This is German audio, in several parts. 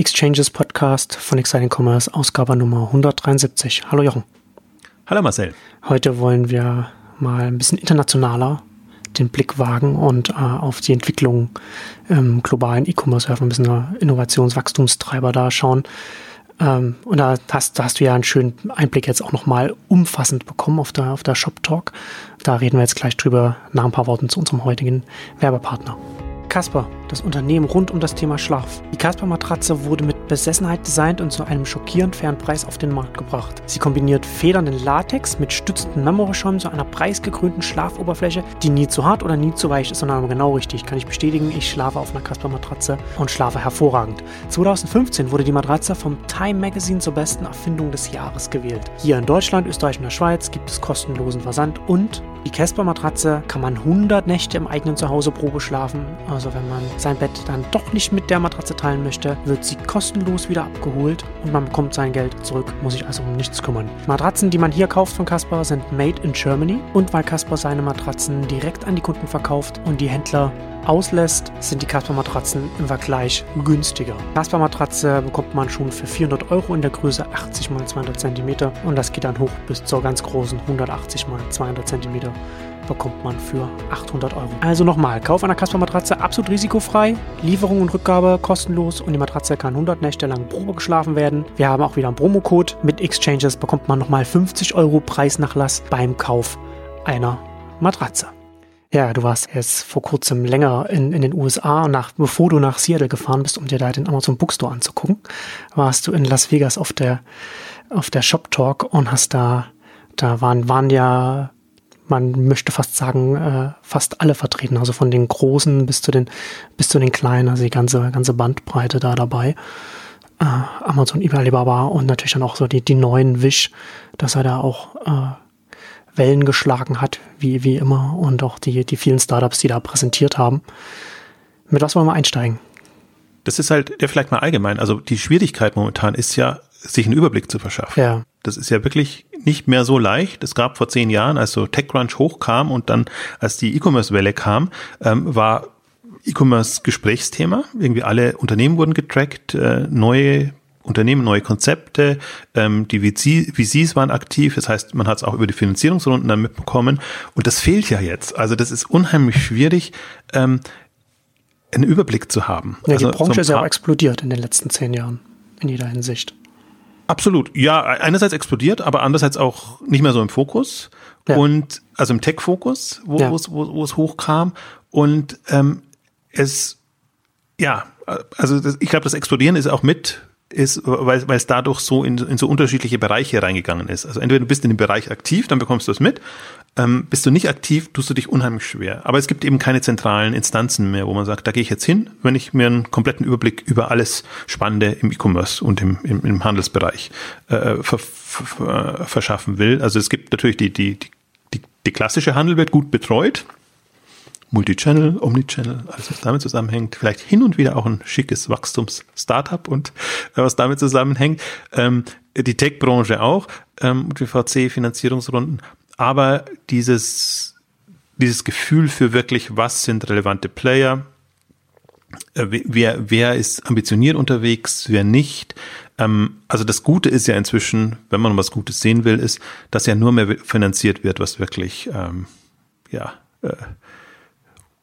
Exchanges Podcast von Exciting Commerce, Ausgabe Nummer 173. Hallo Jochen. Hallo Marcel. Heute wollen wir mal ein bisschen internationaler den Blick wagen und äh, auf die Entwicklung im globalen E-Commerce werfen, ein bisschen Innovationswachstumstreiber da schauen. Ähm, und da hast, da hast du ja einen schönen Einblick jetzt auch nochmal umfassend bekommen auf der, auf der Shop Talk. Da reden wir jetzt gleich drüber nach ein paar Worten zu unserem heutigen Werbepartner. Casper, das Unternehmen rund um das Thema Schlaf. Die Casper-Matratze wurde mit Besessenheit designt und zu einem schockierend fairen Preis auf den Markt gebracht. Sie kombiniert federnden Latex mit stützenden Memory-Schäumen zu einer preisgekrönten Schlafoberfläche, die nie zu hart oder nie zu weich ist, sondern genau richtig. Kann ich bestätigen, ich schlafe auf einer Casper-Matratze und schlafe hervorragend. 2015 wurde die Matratze vom Time Magazine zur besten Erfindung des Jahres gewählt. Hier in Deutschland, Österreich und der Schweiz gibt es kostenlosen Versand und die Casper-Matratze kann man 100 Nächte im eigenen Zuhause Probe schlafen. Also wenn man sein Bett dann doch nicht mit der Matratze teilen möchte, wird sie kostenlos wieder abgeholt und man bekommt sein Geld zurück, muss sich also um nichts kümmern. Matratzen, die man hier kauft von Casper, sind made in Germany und weil Casper seine Matratzen direkt an die Kunden verkauft und die Händler auslässt, sind die Casper-Matratzen im Vergleich günstiger. Casper-Matratze bekommt man schon für 400 Euro in der Größe 80 x 200 cm und das geht dann hoch bis zur ganz großen 180 x 200 cm bekommt man für 800 Euro. Also nochmal, Kauf einer Casper-Matratze absolut risikofrei, Lieferung und Rückgabe kostenlos und die Matratze kann 100 Nächte lang Probe geschlafen werden. Wir haben auch wieder einen Promocode. Mit Exchanges bekommt man nochmal 50 Euro Preisnachlass beim Kauf einer Matratze. Ja, du warst jetzt vor kurzem länger in, in den USA und nach, bevor du nach Seattle gefahren bist, um dir da den Amazon Bookstore anzugucken, warst du in Las Vegas auf der, auf der Shop Talk und hast da, da waren, waren ja, man möchte fast sagen, äh, fast alle vertreten, also von den Großen bis zu den, bis zu den Kleinen, also die ganze, ganze Bandbreite da dabei. Äh, Amazon, eBay, Alibaba und natürlich dann auch so die, die neuen Wish, dass er da auch, äh, Wellen geschlagen hat, wie, wie immer, und auch die, die vielen Startups, die da präsentiert haben. Mit was wollen wir einsteigen? Das ist halt, ja, vielleicht mal allgemein. Also die Schwierigkeit momentan ist ja, sich einen Überblick zu verschaffen. Ja. Das ist ja wirklich nicht mehr so leicht. Es gab vor zehn Jahren, als so TechCrunch hochkam und dann, als die E-Commerce-Welle kam, ähm, war E-Commerce Gesprächsthema. Irgendwie alle Unternehmen wurden getrackt, äh, neue Unternehmen neue Konzepte, ähm, die VC, VCs waren aktiv, das heißt, man hat es auch über die Finanzierungsrunden dann mitbekommen und das fehlt ja jetzt. Also das ist unheimlich schwierig, ähm, einen Überblick zu haben. Ja, also die Branche so ist ja auch explodiert in den letzten zehn Jahren, in jeder Hinsicht. Absolut, ja, einerseits explodiert, aber andererseits auch nicht mehr so im Fokus ja. und also im Tech-Fokus, wo, ja. wo, wo es hochkam und ähm, es ja, also das, ich glaube, das Explodieren ist auch mit ist, weil, weil es dadurch so in, in so unterschiedliche Bereiche reingegangen ist. Also entweder du bist in dem Bereich aktiv, dann bekommst du es mit. Ähm, bist du nicht aktiv, tust du dich unheimlich schwer. Aber es gibt eben keine zentralen Instanzen mehr, wo man sagt, da gehe ich jetzt hin, wenn ich mir einen kompletten Überblick über alles Spannende im E-Commerce und im, im, im Handelsbereich äh, ver, ver, verschaffen will. Also es gibt natürlich die, die, die, die klassische Handel wird gut betreut. Multichannel, Omnichannel, alles was damit zusammenhängt, vielleicht hin und wieder auch ein schickes Wachstums-Startup. Und äh, was damit zusammenhängt, ähm, die Tech-Branche auch, ähm, VC-Finanzierungsrunden, aber dieses, dieses Gefühl für wirklich, was sind relevante Player, äh, wer, wer ist ambitioniert unterwegs, wer nicht. Ähm, also das Gute ist ja inzwischen, wenn man was Gutes sehen will, ist, dass ja nur mehr finanziert wird, was wirklich, ähm, ja, äh,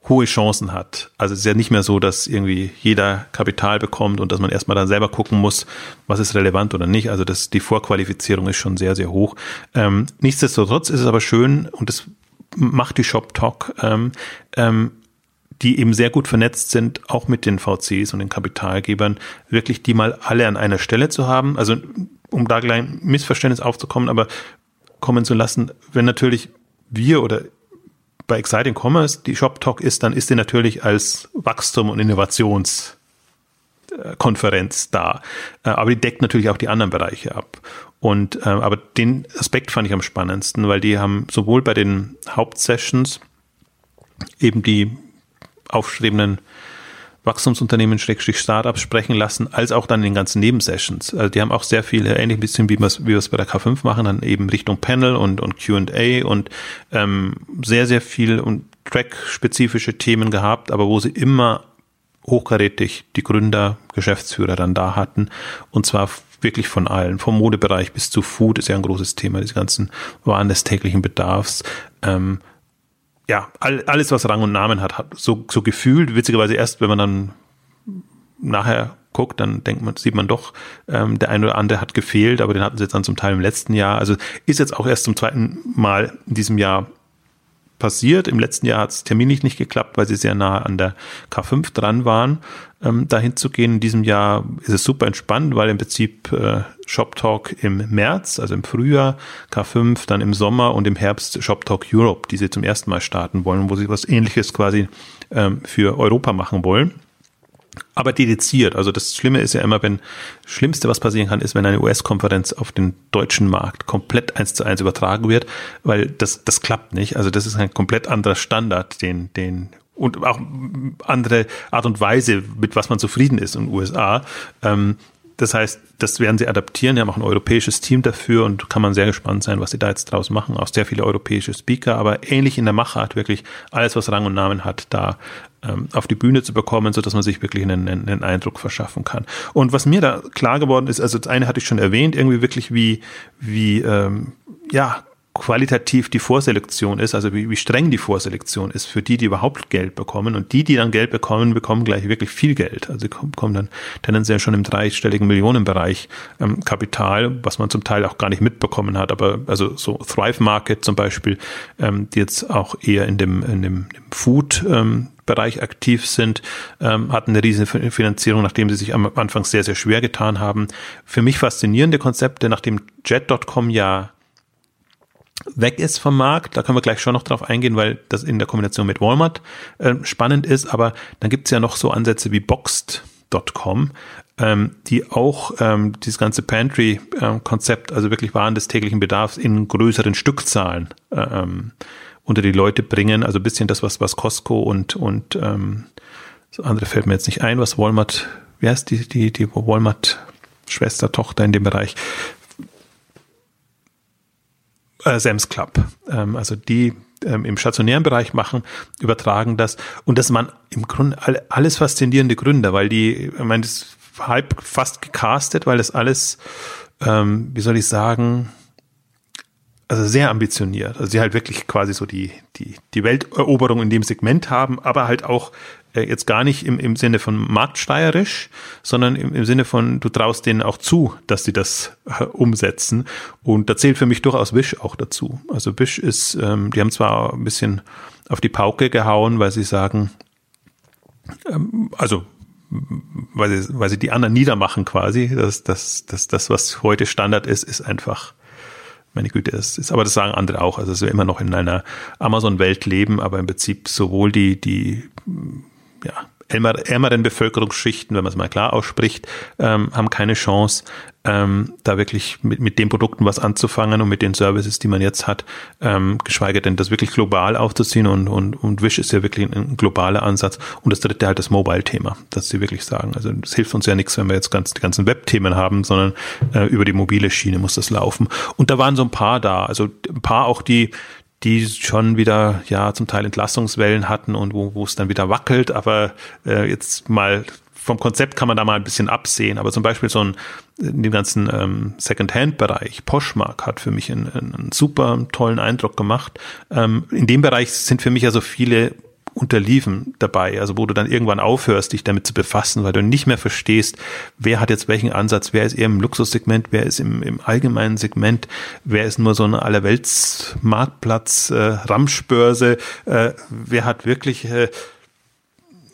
hohe Chancen hat. Also es ist ja nicht mehr so, dass irgendwie jeder Kapital bekommt und dass man erstmal dann selber gucken muss, was ist relevant oder nicht. Also das, die Vorqualifizierung ist schon sehr, sehr hoch. Ähm, nichtsdestotrotz ist es aber schön und das macht die Shop Talk, ähm, ähm, die eben sehr gut vernetzt sind, auch mit den VCs und den Kapitalgebern, wirklich die mal alle an einer Stelle zu haben. Also um da gleich Missverständnis aufzukommen, aber kommen zu lassen, wenn natürlich wir oder bei Exciting Commerce die Shop Talk ist, dann ist sie natürlich als Wachstum und Innovationskonferenz da. Äh, aber die deckt natürlich auch die anderen Bereiche ab. Und äh, aber den Aspekt fand ich am spannendsten, weil die haben sowohl bei den Hauptsessions eben die aufstrebenden Wachstumsunternehmen, Schrägstrich Startups sprechen lassen, als auch dann in den ganzen Nebensessions. Also die haben auch sehr viele, ähnlich ein bisschen wie wir es bei der K5 machen, dann eben Richtung Panel und, und Q&A und ähm, sehr, sehr viel und Track-spezifische Themen gehabt, aber wo sie immer hochkarätig die Gründer, Geschäftsführer dann da hatten. Und zwar wirklich von allen, vom Modebereich bis zu Food ist ja ein großes Thema, diese ganzen Waren des täglichen Bedarfs. Ähm, ja, all, alles, was Rang und Namen hat, hat so, so gefühlt, witzigerweise erst, wenn man dann nachher guckt, dann denkt man, sieht man doch, ähm, der eine oder andere hat gefehlt, aber den hatten sie jetzt dann zum Teil im letzten Jahr. Also ist jetzt auch erst zum zweiten Mal in diesem Jahr passiert. Im letzten Jahr hat es terminlich nicht geklappt, weil sie sehr nah an der K5 dran waren, ähm, dahin zu gehen. In diesem Jahr ist es super entspannt, weil im Prinzip äh, Shop Talk im März, also im Frühjahr, K5, dann im Sommer und im Herbst Shop Talk Europe, die sie zum ersten Mal starten wollen, wo sie was ähnliches quasi ähm, für Europa machen wollen aber dediziert. Also das Schlimme ist ja immer, wenn Schlimmste, was passieren kann, ist, wenn eine US-Konferenz auf den deutschen Markt komplett eins zu eins übertragen wird, weil das, das klappt nicht. Also das ist ein komplett anderer Standard, den, den und auch andere Art und Weise, mit was man zufrieden ist in den USA. Ähm, das heißt, das werden sie adaptieren. Die haben auch ein europäisches Team dafür und kann man sehr gespannt sein, was sie da jetzt draus machen. Auch sehr viele europäische Speaker, aber ähnlich in der Machart wirklich alles, was Rang und Namen hat, da ähm, auf die Bühne zu bekommen, so dass man sich wirklich einen, einen, Eindruck verschaffen kann. Und was mir da klar geworden ist, also das eine hatte ich schon erwähnt, irgendwie wirklich wie, wie, ähm, ja, qualitativ die Vorselektion ist, also wie, wie streng die Vorselektion ist für die, die überhaupt Geld bekommen. Und die, die dann Geld bekommen, bekommen gleich wirklich viel Geld. Also kommen dann tendenziell schon im dreistelligen Millionenbereich ähm, Kapital, was man zum Teil auch gar nicht mitbekommen hat. Aber also so Thrive Market zum Beispiel, ähm, die jetzt auch eher in dem, in dem, dem Food ähm, Bereich aktiv sind, ähm, hatten eine riesige Finanzierung, nachdem sie sich am Anfang sehr, sehr schwer getan haben. Für mich faszinierende Konzepte, nachdem Jet.com ja weg ist vom Markt. Da können wir gleich schon noch drauf eingehen, weil das in der Kombination mit Walmart äh, spannend ist. Aber dann gibt es ja noch so Ansätze wie Boxed.com, ähm, die auch ähm, dieses ganze Pantry-Konzept, also wirklich Waren des täglichen Bedarfs in größeren Stückzahlen äh, ähm, unter die Leute bringen. Also ein bisschen das, was, was Costco und, und ähm, das andere fällt mir jetzt nicht ein, was Walmart, wie heißt die, die, die Walmart Schwester, Tochter in dem Bereich äh, Sam's Club. Ähm, also die ähm, im stationären Bereich machen, übertragen das. Und das waren im Grunde alles faszinierende Gründer, weil die, ich meine, das ist halb fast gecastet, weil das alles, ähm, wie soll ich sagen, also sehr ambitioniert. Also sie halt wirklich quasi so die, die, die Welteroberung in dem Segment haben, aber halt auch jetzt gar nicht im, im Sinne von marktsteierisch, sondern im, im Sinne von, du traust denen auch zu, dass sie das äh, umsetzen. Und da zählt für mich durchaus Wish auch dazu. Also Wish ist, ähm, die haben zwar ein bisschen auf die Pauke gehauen, weil sie sagen, ähm, also weil sie, weil sie die anderen niedermachen quasi. Das, das, das, das, was heute Standard ist, ist einfach meine Güte, es ist, aber das sagen andere auch, also dass wir immer noch in einer Amazon-Welt leben, aber im Prinzip sowohl die, die ja, ärmeren Bevölkerungsschichten, wenn man es mal klar ausspricht, ähm, haben keine Chance, ähm, da wirklich mit, mit den Produkten was anzufangen und mit den Services, die man jetzt hat, ähm, geschweige denn das wirklich global aufzuziehen und, und, und Wish ist ja wirklich ein, globaler Ansatz. Und das dritte halt das Mobile-Thema, dass sie wirklich sagen, also es hilft uns ja nichts, wenn wir jetzt ganz die ganzen Web-Themen haben, sondern äh, über die mobile Schiene muss das laufen. Und da waren so ein paar da, also ein paar auch die, die schon wieder ja zum Teil Entlastungswellen hatten und wo, wo es dann wieder wackelt, aber äh, jetzt mal vom Konzept kann man da mal ein bisschen absehen, aber zum Beispiel so ein in dem ganzen ähm, Second-Hand-Bereich, Poshmark hat für mich einen, einen super tollen Eindruck gemacht. Ähm, in dem Bereich sind für mich also viele Unterliefen dabei, also wo du dann irgendwann aufhörst, dich damit zu befassen, weil du nicht mehr verstehst, wer hat jetzt welchen Ansatz, wer ist eher im Luxussegment, wer ist im, im allgemeinen Segment, wer ist nur so eine Allerweltsmarktplatz, äh, Ramschbörse, äh, wer hat wirklich äh,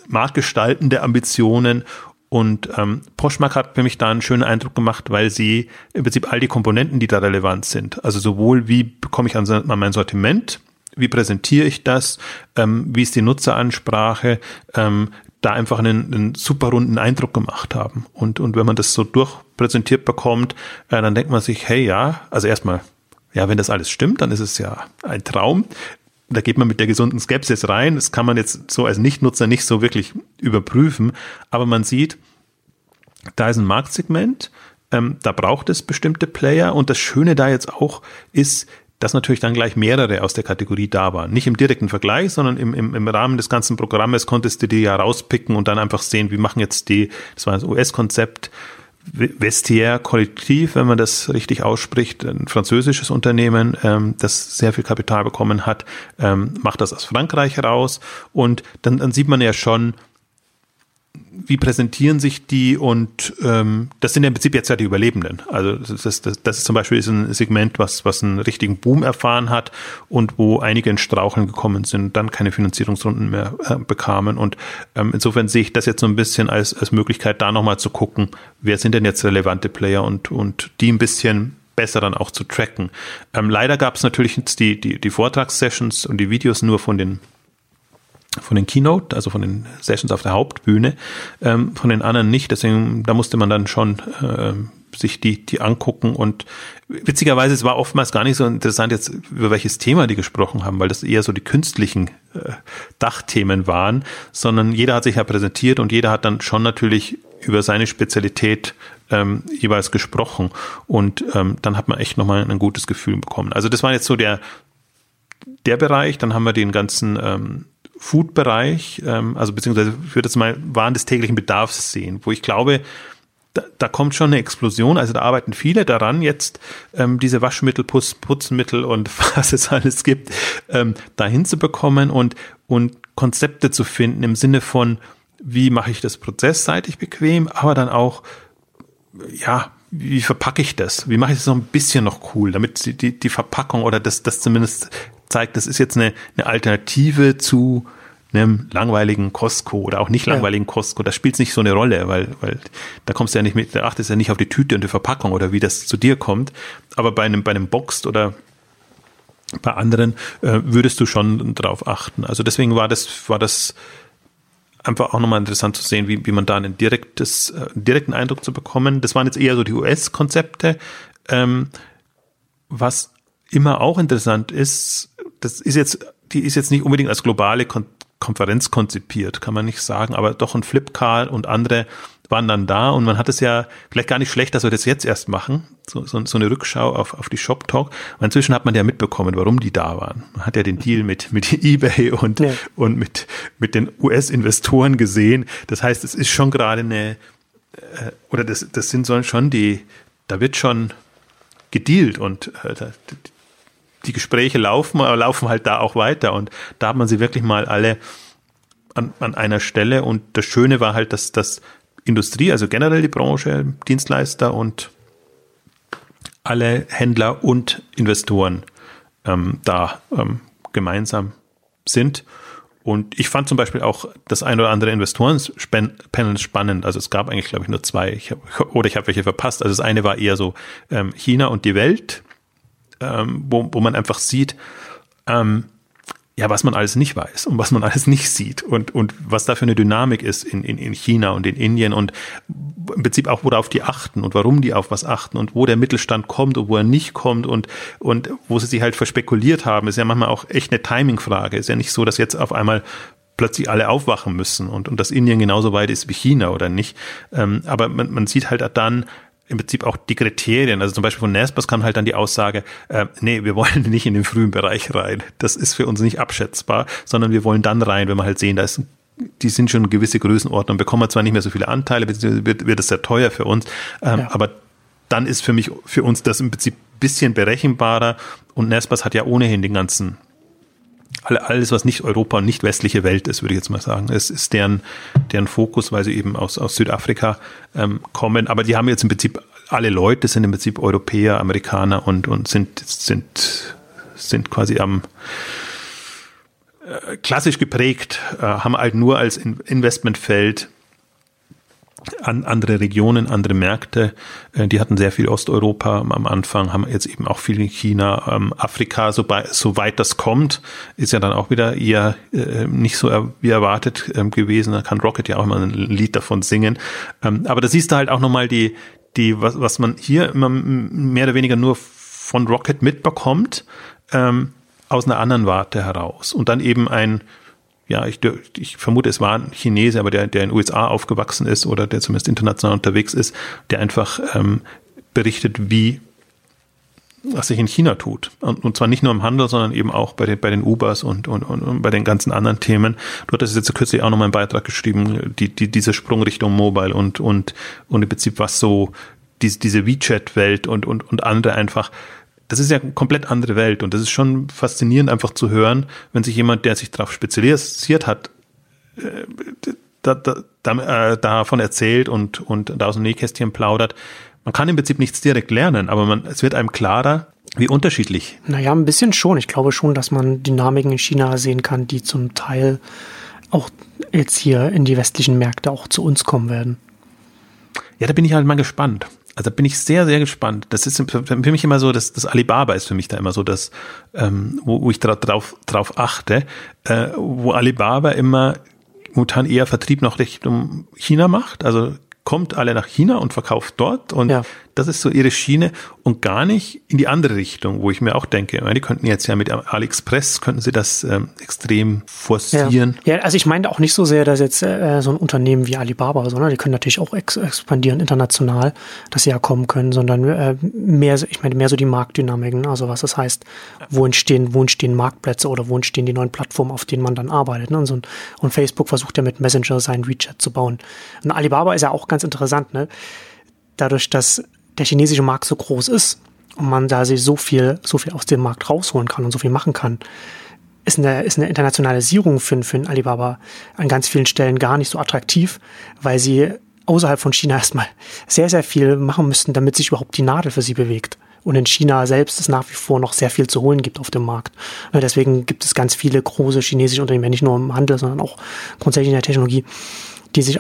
marktgestaltende Ambitionen. Und ähm, Poshmark hat für mich da einen schönen Eindruck gemacht, weil sie im Prinzip all die Komponenten, die da relevant sind, also sowohl wie bekomme ich an, an mein Sortiment, wie präsentiere ich das, ähm, wie ist die Nutzeransprache, ähm, da einfach einen, einen super runden Eindruck gemacht haben. Und, und wenn man das so durchpräsentiert bekommt, äh, dann denkt man sich, hey ja, also erstmal, ja, wenn das alles stimmt, dann ist es ja ein Traum. Da geht man mit der gesunden Skepsis rein. Das kann man jetzt so als Nichtnutzer nicht so wirklich überprüfen. Aber man sieht, da ist ein Marktsegment, ähm, da braucht es bestimmte Player. Und das Schöne da jetzt auch ist, dass natürlich dann gleich mehrere aus der Kategorie da waren. Nicht im direkten Vergleich, sondern im, im, im Rahmen des ganzen Programmes konntest du die ja rauspicken und dann einfach sehen, wie machen jetzt die, das war das US-Konzept, Vestiaire Kollektiv, wenn man das richtig ausspricht, ein französisches Unternehmen, ähm, das sehr viel Kapital bekommen hat, ähm, macht das aus Frankreich heraus und dann, dann sieht man ja schon, wie präsentieren sich die und ähm, das sind ja im Prinzip jetzt ja die Überlebenden. Also das, ist, das, das ist zum Beispiel ein Segment, was, was einen richtigen Boom erfahren hat und wo einige in Straucheln gekommen sind, dann keine Finanzierungsrunden mehr äh, bekamen. Und ähm, insofern sehe ich das jetzt so ein bisschen als, als Möglichkeit, da nochmal zu gucken, wer sind denn jetzt relevante Player und, und die ein bisschen besser dann auch zu tracken. Ähm, leider gab es natürlich jetzt die, die, die Vortragssessions und die Videos nur von den von den Keynote, also von den Sessions auf der Hauptbühne, ähm, von den anderen nicht. Deswegen, da musste man dann schon äh, sich die, die angucken und witzigerweise, es war oftmals gar nicht so interessant jetzt, über welches Thema die gesprochen haben, weil das eher so die künstlichen äh, Dachthemen waren, sondern jeder hat sich ja präsentiert und jeder hat dann schon natürlich über seine Spezialität ähm, jeweils gesprochen und ähm, dann hat man echt nochmal ein gutes Gefühl bekommen. Also das war jetzt so der, der Bereich, dann haben wir den ganzen ähm, Food-Bereich, ähm, also beziehungsweise ich würde jetzt mal Waren des täglichen Bedarfs sehen, wo ich glaube, da, da kommt schon eine Explosion. Also da arbeiten viele daran, jetzt ähm, diese Waschmittel, Putz, Putzmittel und was es alles gibt, ähm, dahin zu bekommen und, und Konzepte zu finden im Sinne von, wie mache ich das prozessseitig bequem, aber dann auch, ja, wie verpacke ich das? Wie mache ich das noch ein bisschen noch cool, damit die, die, die Verpackung oder das, das zumindest zeigt, das ist jetzt eine, eine Alternative zu einem langweiligen Costco oder auch nicht langweiligen ja. Costco. Das spielt nicht so eine Rolle, weil, weil da kommst du ja nicht mit, da achtest du ja nicht auf die Tüte und die Verpackung oder wie das zu dir kommt. Aber bei einem, bei einem Boxed oder bei anderen äh, würdest du schon drauf achten. Also deswegen war das, war das einfach auch nochmal interessant zu sehen, wie, wie man da einen direktes, äh, direkten Eindruck zu bekommen. Das waren jetzt eher so die US-Konzepte. Ähm, was immer auch interessant ist, das ist jetzt, die ist jetzt nicht unbedingt als globale Kon Konferenz konzipiert, kann man nicht sagen, aber doch ein Flipkart und andere waren dann da und man hat es ja vielleicht gar nicht schlecht, dass wir das jetzt erst machen, so, so, so eine Rückschau auf, auf die Shop Talk. Und inzwischen hat man ja mitbekommen, warum die da waren. Man hat ja den Deal mit, mit eBay und, ja. und mit, mit den US-Investoren gesehen. Das heißt, es ist schon gerade eine, äh, oder das, das sind schon die, da wird schon gedealt und äh, die Gespräche laufen, aber laufen halt da auch weiter. Und da hat man sie wirklich mal alle an, an einer Stelle. Und das Schöne war halt, dass das Industrie, also generell die Branche, Dienstleister und alle Händler und Investoren ähm, da ähm, gemeinsam sind. Und ich fand zum Beispiel auch das ein oder andere Investoren-Panel spannend. Also es gab eigentlich, glaube ich, nur zwei. Ich hab, oder ich habe welche verpasst. Also das eine war eher so ähm, China und die Welt ähm, wo, wo man einfach sieht, ähm, ja, was man alles nicht weiß und was man alles nicht sieht und, und was da für eine Dynamik ist in, in, in China und in Indien und im Prinzip auch, worauf die achten und warum die auf was achten und wo der Mittelstand kommt und wo er nicht kommt und, und wo sie sich halt verspekuliert haben, ist ja manchmal auch echt eine Timing-Frage. Ist ja nicht so, dass jetzt auf einmal plötzlich alle aufwachen müssen und, und dass Indien genauso weit ist wie China oder nicht. Ähm, aber man, man sieht halt dann, im Prinzip auch die Kriterien. Also zum Beispiel von Naspers kam halt dann die Aussage, äh, nee, wir wollen nicht in den frühen Bereich rein. Das ist für uns nicht abschätzbar, sondern wir wollen dann rein, wenn wir halt sehen, da ist die sind schon gewisse Größenordnung, bekommen wir zwar nicht mehr so viele Anteile, wird, wird es sehr teuer für uns, ähm, ja. aber dann ist für mich, für uns das im Prinzip bisschen berechenbarer und Naspers hat ja ohnehin den ganzen alles, was nicht Europa und nicht westliche Welt ist, würde ich jetzt mal sagen. Es ist deren, deren Fokus, weil sie eben aus, aus Südafrika ähm, kommen. Aber die haben jetzt im Prinzip alle Leute sind im Prinzip Europäer, Amerikaner und, und sind, sind, sind quasi am äh, klassisch geprägt, äh, haben halt nur als Investmentfeld an andere Regionen, andere Märkte. Äh, die hatten sehr viel Osteuropa am Anfang, haben jetzt eben auch viel in China. Ähm, Afrika, soweit das kommt, ist ja dann auch wieder eher äh, nicht so wie erwartet ähm, gewesen. Da kann Rocket ja auch mal ein Lied davon singen. Ähm, aber da siehst du halt auch nochmal die, die, was, was man hier immer mehr oder weniger nur von Rocket mitbekommt, aus einer anderen Warte heraus. Und dann eben ein ja, ich, ich vermute, es war ein Chinese, aber der, der in den USA aufgewachsen ist oder der zumindest international unterwegs ist, der einfach ähm, berichtet, wie was sich in China tut. Und, und zwar nicht nur im Handel, sondern eben auch bei den, bei den Ubers und, und, und, bei den ganzen anderen Themen. Du hattest jetzt kürzlich auch noch mal einen Beitrag geschrieben, die, die, diese Sprung Richtung Mobile und, und, und im Prinzip was so diese, diese WeChat-Welt und, und, und andere einfach das ist ja eine komplett andere Welt und das ist schon faszinierend einfach zu hören, wenn sich jemand, der sich darauf spezialisiert hat, äh, da, da, da, äh, davon erzählt und, und da aus dem Nähkästchen plaudert, man kann im Prinzip nichts direkt lernen, aber man, es wird einem klarer, wie unterschiedlich. Naja, ein bisschen schon. Ich glaube schon, dass man Dynamiken in China sehen kann, die zum Teil auch jetzt hier in die westlichen Märkte auch zu uns kommen werden. Ja, da bin ich halt mal gespannt. Also bin ich sehr, sehr gespannt. Das ist für mich immer so, dass das Alibaba ist für mich da immer so, dass, ähm, wo, wo ich drauf, drauf achte, äh, wo Alibaba immer momentan eher Vertrieb noch Richtung China macht. Also kommt alle nach China und verkauft dort und ja. Das ist so ihre Schiene und gar nicht in die andere Richtung, wo ich mir auch denke, die könnten jetzt ja mit AliExpress, könnten sie das ähm, extrem forcieren. Ja. ja. also ich meine auch nicht so sehr, dass jetzt äh, so ein Unternehmen wie Alibaba, sondern die können natürlich auch ex expandieren international, dass sie ja kommen können, sondern äh, mehr, ich meine mehr so die Marktdynamiken, also was das heißt, wo entstehen, wo entstehen Marktplätze oder wo entstehen die neuen Plattformen, auf denen man dann arbeitet. Ne? Und, so, und Facebook versucht ja mit Messenger sein WeChat zu bauen. Und Alibaba ist ja auch ganz interessant, ne? Dadurch, dass der chinesische Markt so groß ist und man da sich so viel, so viel aus dem Markt rausholen kann und so viel machen kann, ist eine, ist eine Internationalisierung für, für einen Alibaba an ganz vielen Stellen gar nicht so attraktiv, weil sie außerhalb von China erstmal sehr, sehr viel machen müssten, damit sich überhaupt die Nadel für sie bewegt. Und in China selbst es nach wie vor noch sehr viel zu holen gibt auf dem Markt. Deswegen gibt es ganz viele große chinesische Unternehmen, nicht nur im Handel, sondern auch grundsätzlich in der Technologie, die sich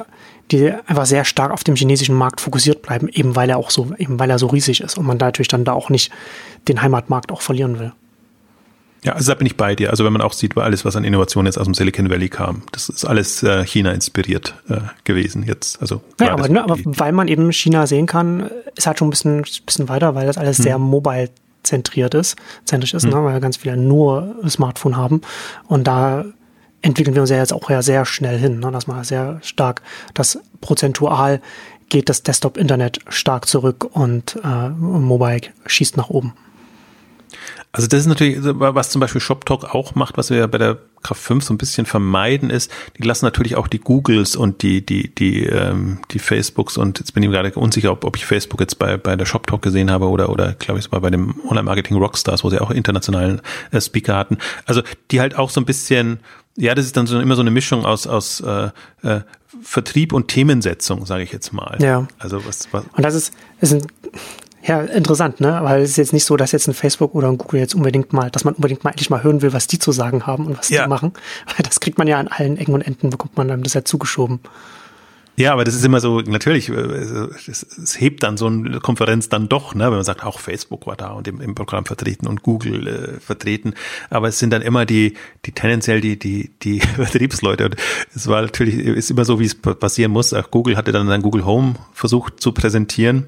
die einfach sehr stark auf dem chinesischen Markt fokussiert bleiben, eben weil er auch so, eben weil er so riesig ist und man da natürlich dann da auch nicht den Heimatmarkt auch verlieren will. Ja, also da bin ich bei dir. Also wenn man auch sieht, alles, was an Innovation jetzt aus dem Silicon Valley kam, das ist alles äh, China inspiriert äh, gewesen jetzt. Also ja, aber, ne, aber weil man eben China sehen kann, ist halt schon ein bisschen, bisschen weiter, weil das alles hm. sehr mobile zentriert ist, zentrisch ist, hm. ne, weil ganz viele nur Smartphone haben und da entwickeln wir uns ja jetzt auch ja sehr schnell hin, ne, dass man sehr stark das prozentual geht das Desktop-Internet stark zurück und äh, Mobile schießt nach oben. Also das ist natürlich, was zum Beispiel ShopTalk auch macht, was wir bei der Kraft 5 so ein bisschen vermeiden ist, die lassen natürlich auch die Googles und die, die, die, ähm, die Facebooks und jetzt bin ich mir gerade unsicher, ob, ob ich Facebook jetzt bei, bei der ShopTalk gesehen habe oder, oder glaube ich es war bei dem Online-Marketing Rockstars, wo sie auch internationalen äh, Speaker hatten. Also die halt auch so ein bisschen, ja, das ist dann so immer so eine Mischung aus, aus äh, äh, Vertrieb und Themensetzung, sage ich jetzt mal. Ja. Also was, was Und das ist, ist ein ja, interessant, ne? Weil es ist jetzt nicht so, dass jetzt ein Facebook oder ein Google jetzt unbedingt mal, dass man unbedingt mal endlich mal hören will, was die zu sagen haben und was ja. die machen. Weil das kriegt man ja an allen Ecken und Enden, bekommt man dann das ja zugeschoben. Ja, aber das ist immer so, natürlich, äh, es, hebt dann so eine Konferenz dann doch, ne, wenn man sagt, auch Facebook war da und im, im Programm vertreten und Google äh, vertreten. Aber es sind dann immer die, die tendenziell die, die, die Vertriebsleute. Und es war natürlich, ist immer so, wie es passieren muss. Auch Google hatte dann sein Google Home versucht zu präsentieren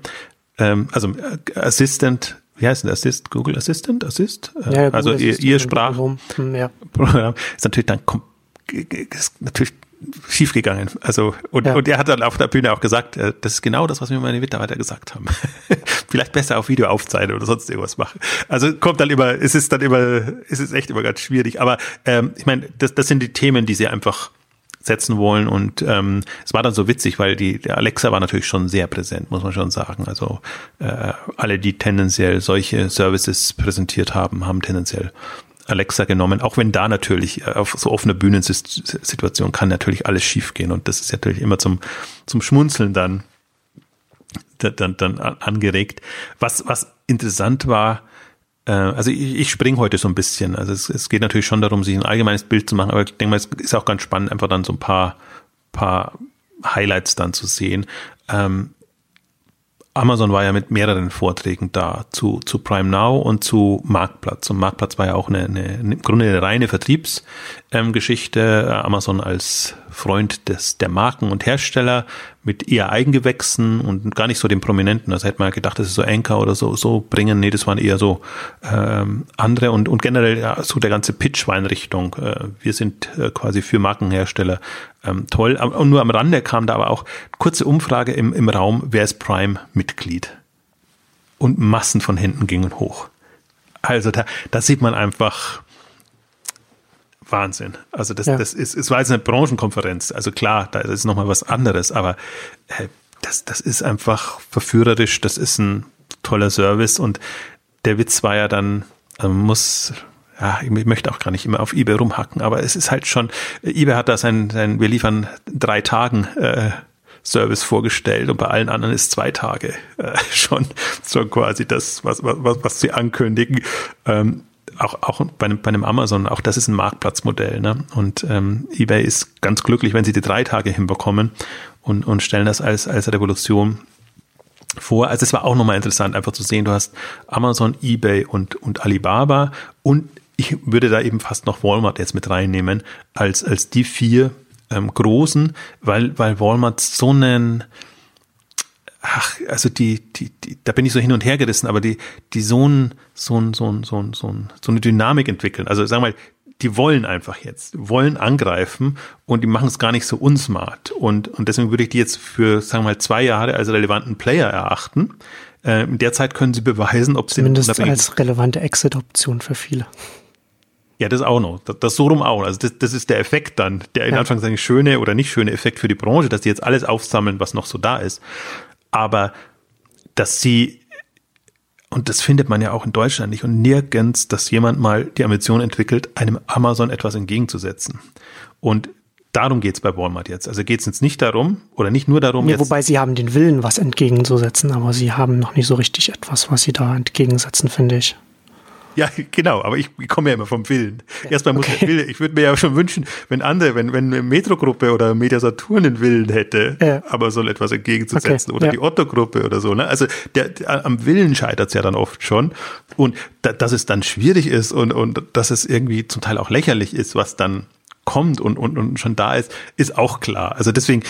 ähm, also äh, Assistant, wie heißt denn Assist? Google Assistant? Assist? Äh, ja, also ihr, ihr Sprachprogramm hm, ja. ist natürlich dann ist natürlich schief gegangen. Also und, ja. und er hat dann auf der Bühne auch gesagt, äh, das ist genau das, was mir meine Mitarbeiter gesagt haben. Vielleicht besser auf Video aufzeichnen oder sonst irgendwas machen. Also kommt dann immer, es ist dann immer, es ist echt immer ganz schwierig. Aber ähm, ich meine, das, das sind die Themen, die sie einfach setzen wollen. Und ähm, es war dann so witzig, weil die der Alexa war natürlich schon sehr präsent, muss man schon sagen. Also äh, alle, die tendenziell solche Services präsentiert haben, haben tendenziell Alexa genommen, auch wenn da natürlich äh, auf so offener Bühnensituation kann natürlich alles schiefgehen und das ist natürlich immer zum zum Schmunzeln dann dann, dann angeregt. Was was interessant war, äh, also ich, ich springe heute so ein bisschen. Also es, es geht natürlich schon darum, sich ein allgemeines Bild zu machen, aber ich denke mal, es ist auch ganz spannend, einfach dann so ein paar, paar Highlights dann zu sehen. Ähm, Amazon war ja mit mehreren Vorträgen da zu, zu Prime Now und zu Marktplatz. Und Marktplatz war ja auch eine, eine, im Grunde eine reine Vertriebsgeschichte. Ähm, Amazon als Freund des, der Marken und Hersteller mit eher Eigengewächsen und gar nicht so den Prominenten. Also hätte man gedacht, das ist so Anker oder so, so bringen. Nee, das waren eher so ähm, andere und, und generell ja, so der ganze Pitch war in Richtung, äh, wir sind äh, quasi für Markenhersteller ähm, toll. Und nur am Rande kam da aber auch kurze Umfrage im, im Raum, wer ist Prime-Mitglied? Und Massen von Händen gingen hoch. Also da, da sieht man einfach Wahnsinn. Also das, ja. das ist, es war jetzt eine Branchenkonferenz. Also klar, da ist nochmal was anderes, aber äh, das, das ist einfach verführerisch. Das ist ein toller Service und der Witz war ja dann, also man muss ja, ich möchte auch gar nicht immer auf eBay rumhacken, aber es ist halt schon, eBay hat da sein, sein wir liefern drei Tagen äh, Service vorgestellt und bei allen anderen ist zwei Tage äh, schon so quasi das, was, was, was sie ankündigen. Ähm, auch, auch bei einem, bei einem Amazon, auch das ist ein Marktplatzmodell. Ne? Und ähm, eBay ist ganz glücklich, wenn sie die drei Tage hinbekommen und, und stellen das als, als Revolution vor. Also es war auch nochmal interessant, einfach zu sehen, du hast Amazon, eBay und, und Alibaba und ich würde da eben fast noch Walmart jetzt mit reinnehmen, als, als die vier ähm, großen, weil, weil Walmart so einen, ach, also die, die, die, da bin ich so hin und her gerissen, aber die, die so ein, so ein, so ein, so ein, so, ein, so eine Dynamik entwickeln. Also sagen wir mal, die wollen einfach jetzt, wollen angreifen und die machen es gar nicht so unsmart. Und, und deswegen würde ich die jetzt für, sagen wir mal, zwei Jahre als relevanten Player erachten. Äh, in der Zeit können sie beweisen, ob sie zumindest als relevante Exit-Option für viele. Ja, das auch noch. Das, das so rum auch. Also das, das ist der Effekt dann, der in ja. Anführungszeichen schöne oder nicht schöne Effekt für die Branche, dass sie jetzt alles aufsammeln, was noch so da ist. Aber dass sie, und das findet man ja auch in Deutschland nicht und nirgends, dass jemand mal die Ambition entwickelt, einem Amazon etwas entgegenzusetzen. Und darum geht's bei Walmart jetzt. Also geht's jetzt nicht darum oder nicht nur darum. Ja, wobei sie haben den Willen, was entgegenzusetzen, aber sie haben noch nicht so richtig etwas, was sie da entgegensetzen, finde ich. Ja, genau, aber ich, ich komme ja immer vom Willen. Erstmal muss okay. ich Willen, ich würde mir ja schon wünschen, wenn andere, wenn, wenn eine Metro-Gruppe oder Media Saturn den Willen hätte, ja. aber so etwas entgegenzusetzen okay. oder ja. die Otto-Gruppe oder so. Ne? Also der, der, am Willen scheitert es ja dann oft schon. Und da, dass es dann schwierig ist und, und dass es irgendwie zum Teil auch lächerlich ist, was dann kommt und, und, und schon da ist, ist auch klar. Also deswegen,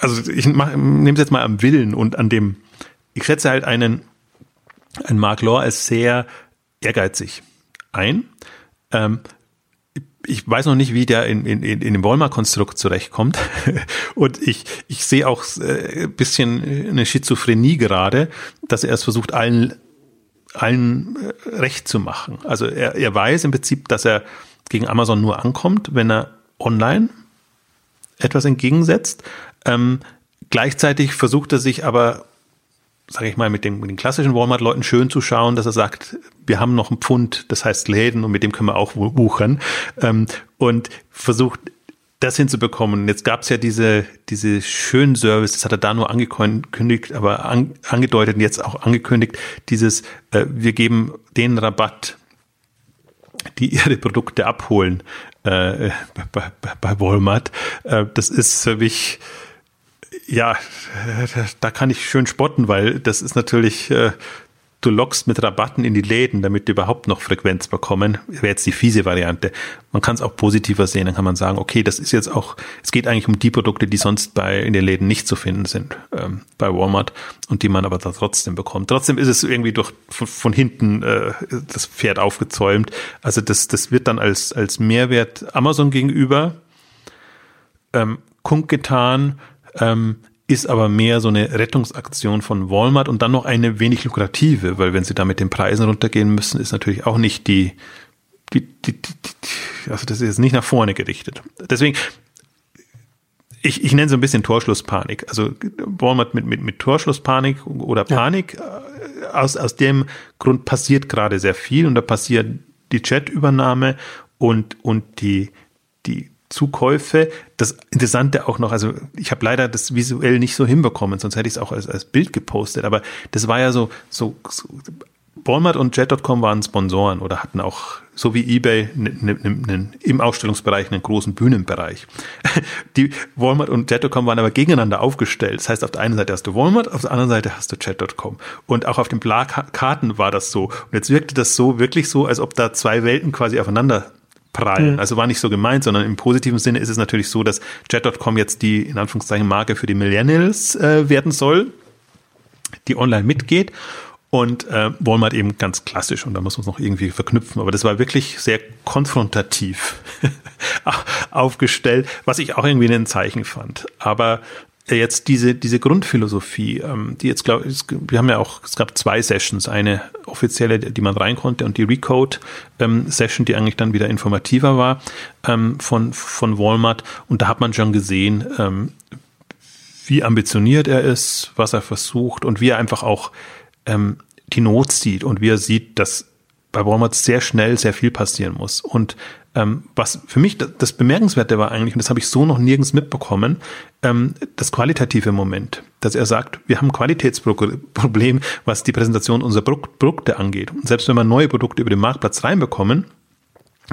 also ich nehme es jetzt mal am Willen und an dem, ich schätze halt einen, einen Mark Law als sehr ehrgeizig ein. Ähm, ich weiß noch nicht, wie der in, in, in dem Walmart-Konstrukt zurechtkommt. Und ich, ich sehe auch äh, ein bisschen eine Schizophrenie gerade, dass er es versucht, allen, allen äh, recht zu machen. Also er, er weiß im Prinzip, dass er gegen Amazon nur ankommt, wenn er online etwas entgegensetzt. Ähm, gleichzeitig versucht er sich aber sage ich mal, mit, dem, mit den klassischen Walmart-Leuten schön zu schauen, dass er sagt, wir haben noch einen Pfund, das heißt Läden und mit dem können wir auch wohl buchern ähm, und versucht das hinzubekommen. Jetzt gab es ja diese, diese schönen Service, das hat er da nur angekündigt, aber an, angedeutet und jetzt auch angekündigt, dieses, äh, wir geben den Rabatt, die ihre Produkte abholen äh, bei, bei, bei Walmart. Äh, das ist für mich ja, da kann ich schön spotten, weil das ist natürlich, äh, du lockst mit Rabatten in die Läden, damit die überhaupt noch Frequenz bekommen. Wäre jetzt die fiese Variante. Man kann es auch positiver sehen. Dann kann man sagen, okay, das ist jetzt auch, es geht eigentlich um die Produkte, die sonst bei in den Läden nicht zu finden sind ähm, bei Walmart und die man aber da trotzdem bekommt. Trotzdem ist es irgendwie durch von, von hinten äh, das Pferd aufgezäumt. Also das, das wird dann als als Mehrwert Amazon gegenüber ähm, kundgetan ähm, ist aber mehr so eine Rettungsaktion von Walmart und dann noch eine wenig lukrative, weil wenn sie da mit den Preisen runtergehen müssen, ist natürlich auch nicht die, die, die, die, also das ist nicht nach vorne gerichtet. Deswegen, ich, ich nenne so ein bisschen Torschlusspanik. Also Walmart mit, mit, mit Torschlusspanik oder Panik, ja. Äh, aus, aus dem Grund passiert gerade sehr viel und da passiert die Chat-Übernahme und, und die, die Zukäufe. Das Interessante auch noch, also ich habe leider das visuell nicht so hinbekommen, sonst hätte ich es auch als, als Bild gepostet, aber das war ja so, so, so Walmart und Jet.com waren Sponsoren oder hatten auch, so wie eBay, ne, ne, ne, im Ausstellungsbereich einen großen Bühnenbereich. Die Walmart und Jet.com waren aber gegeneinander aufgestellt. Das heißt, auf der einen Seite hast du Walmart, auf der anderen Seite hast du Jet.com. Und auch auf den Plakaten war das so. Und jetzt wirkte das so, wirklich so, als ob da zwei Welten quasi aufeinander prallen. Mhm. Also war nicht so gemeint, sondern im positiven Sinne ist es natürlich so, dass Jet.com jetzt die in Anführungszeichen Marke für die Millennials äh, werden soll, die online mitgeht. Und äh, Walmart eben ganz klassisch und da muss man es noch irgendwie verknüpfen. Aber das war wirklich sehr konfrontativ aufgestellt, was ich auch irgendwie ein Zeichen fand. Aber jetzt diese, diese Grundphilosophie, ähm, die jetzt, glaube ich, wir haben ja auch, es gab zwei Sessions, eine offizielle, die man rein konnte und die Recode-Session, ähm, die eigentlich dann wieder informativer war ähm, von, von Walmart. Und da hat man schon gesehen, ähm, wie ambitioniert er ist, was er versucht und wie er einfach auch ähm, die Not sieht und wie er sieht, dass bei Walmart sehr schnell sehr viel passieren muss. Und ähm, was für mich das, das, Bemerkenswerte war eigentlich, und das habe ich so noch nirgends mitbekommen, ähm, das qualitative Moment, dass er sagt, wir haben ein Qualitätsproblem, was die Präsentation unserer Produkte angeht. Und selbst wenn wir neue Produkte über den Marktplatz reinbekommen,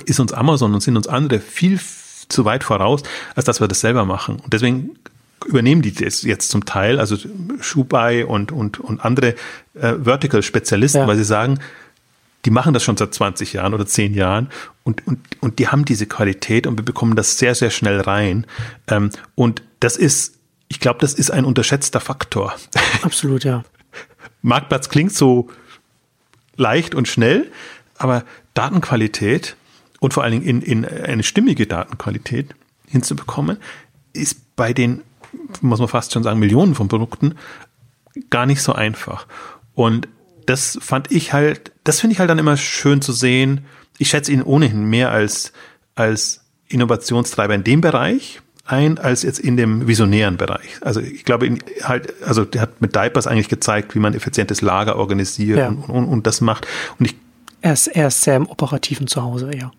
ist uns Amazon und sind uns andere viel zu weit voraus, als dass wir das selber machen. Und deswegen übernehmen die das jetzt zum Teil, also Schubai und, und, und andere äh, Vertical-Spezialisten, ja. weil sie sagen, die machen das schon seit 20 Jahren oder 10 Jahren und, und, und die haben diese Qualität und wir bekommen das sehr, sehr schnell rein. Ähm, und das ist, ich glaube, das ist ein unterschätzter Faktor. Absolut, ja. Marktplatz klingt so leicht und schnell, aber Datenqualität und vor allen Dingen in, in eine stimmige Datenqualität hinzubekommen, ist bei den, muss man fast schon sagen, Millionen von Produkten gar nicht so einfach. Und das fand ich halt, das finde ich halt dann immer schön zu sehen. Ich schätze ihn ohnehin mehr als, als Innovationstreiber in dem Bereich ein, als jetzt in dem visionären Bereich. Also ich glaube, halt, also der hat mit Diapers eigentlich gezeigt, wie man effizientes Lager organisiert ja. und, und, und, das macht. Und ich, er ist, er ist sehr im operativen Zuhause, ja.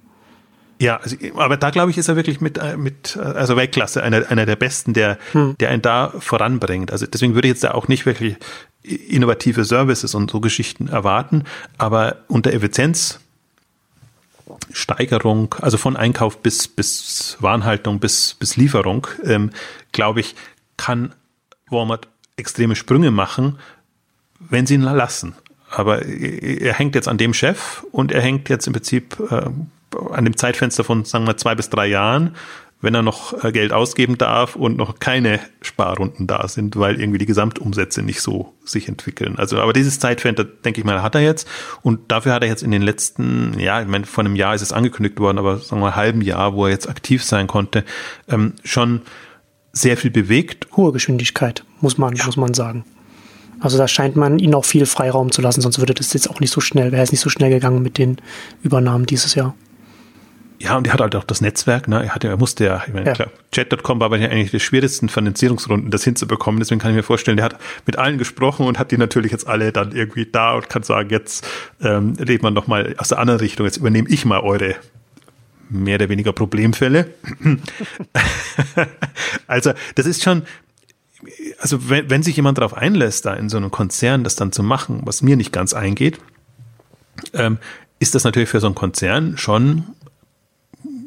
Ja, also, aber da glaube ich, ist er wirklich mit, äh, mit äh, also Weltklasse, einer, einer der besten, der, hm. der einen da voranbringt. Also deswegen würde ich jetzt da auch nicht wirklich innovative Services und so Geschichten erwarten, aber unter Effizienzsteigerung, also von Einkauf bis, bis Warenhaltung bis, bis Lieferung, ähm, glaube ich, kann Walmart extreme Sprünge machen, wenn sie ihn lassen. Aber er hängt jetzt an dem Chef und er hängt jetzt im Prinzip äh, an dem Zeitfenster von, sagen wir, zwei bis drei Jahren, wenn er noch äh, Geld ausgeben darf und noch keine Sparrunden da sind, weil irgendwie die Gesamtumsätze nicht so sich entwickeln. Also, aber dieses Zeitfenster, denke ich mal, hat er jetzt. Und dafür hat er jetzt in den letzten, ja, ich meine, vor einem Jahr ist es angekündigt worden, aber sagen wir mal, halben Jahr, wo er jetzt aktiv sein konnte, ähm, schon sehr viel bewegt. Hohe Geschwindigkeit, muss man, ja. muss man sagen. Also da scheint man ihn auch viel Freiraum zu lassen, sonst würde das jetzt auch nicht so schnell, wäre es nicht so schnell gegangen mit den Übernahmen dieses Jahr. Ja, und er hat halt auch das Netzwerk, ne? Er hatte, er musste ja, ich meine, ja. klar, Chat.com war aber ja eigentlich die schwierigsten Finanzierungsrunden, das hinzubekommen. Deswegen kann ich mir vorstellen, der hat mit allen gesprochen und hat die natürlich jetzt alle dann irgendwie da und kann sagen, jetzt ähm, reden wir nochmal aus der anderen Richtung, jetzt übernehme ich mal eure mehr oder weniger Problemfälle. also, das ist schon, also wenn, wenn sich jemand darauf einlässt, da in so einem Konzern das dann zu machen, was mir nicht ganz eingeht, ähm, ist das natürlich für so einen Konzern schon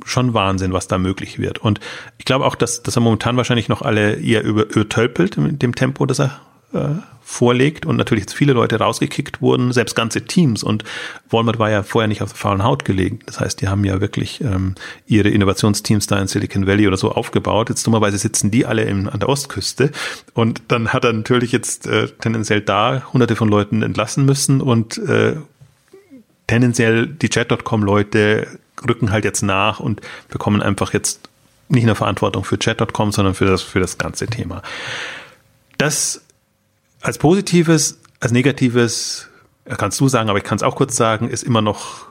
schon Wahnsinn, was da möglich wird. Und ich glaube auch, dass, dass er momentan wahrscheinlich noch alle eher über, übertölpelt mit dem Tempo, das er äh, vorlegt und natürlich jetzt viele Leute rausgekickt wurden, selbst ganze Teams. Und Walmart war ja vorher nicht auf der faulen Haut gelegen. Das heißt, die haben ja wirklich ähm, ihre Innovationsteams da in Silicon Valley oder so aufgebaut. Jetzt dummerweise sitzen die alle im, an der Ostküste. Und dann hat er natürlich jetzt äh, tendenziell da hunderte von Leuten entlassen müssen und äh, tendenziell die Chat.com-Leute rücken halt jetzt nach und bekommen einfach jetzt nicht nur Verantwortung für Chat.com, sondern für das, für das ganze Thema. Das als positives, als negatives, kannst du sagen, aber ich kann es auch kurz sagen, ist immer noch,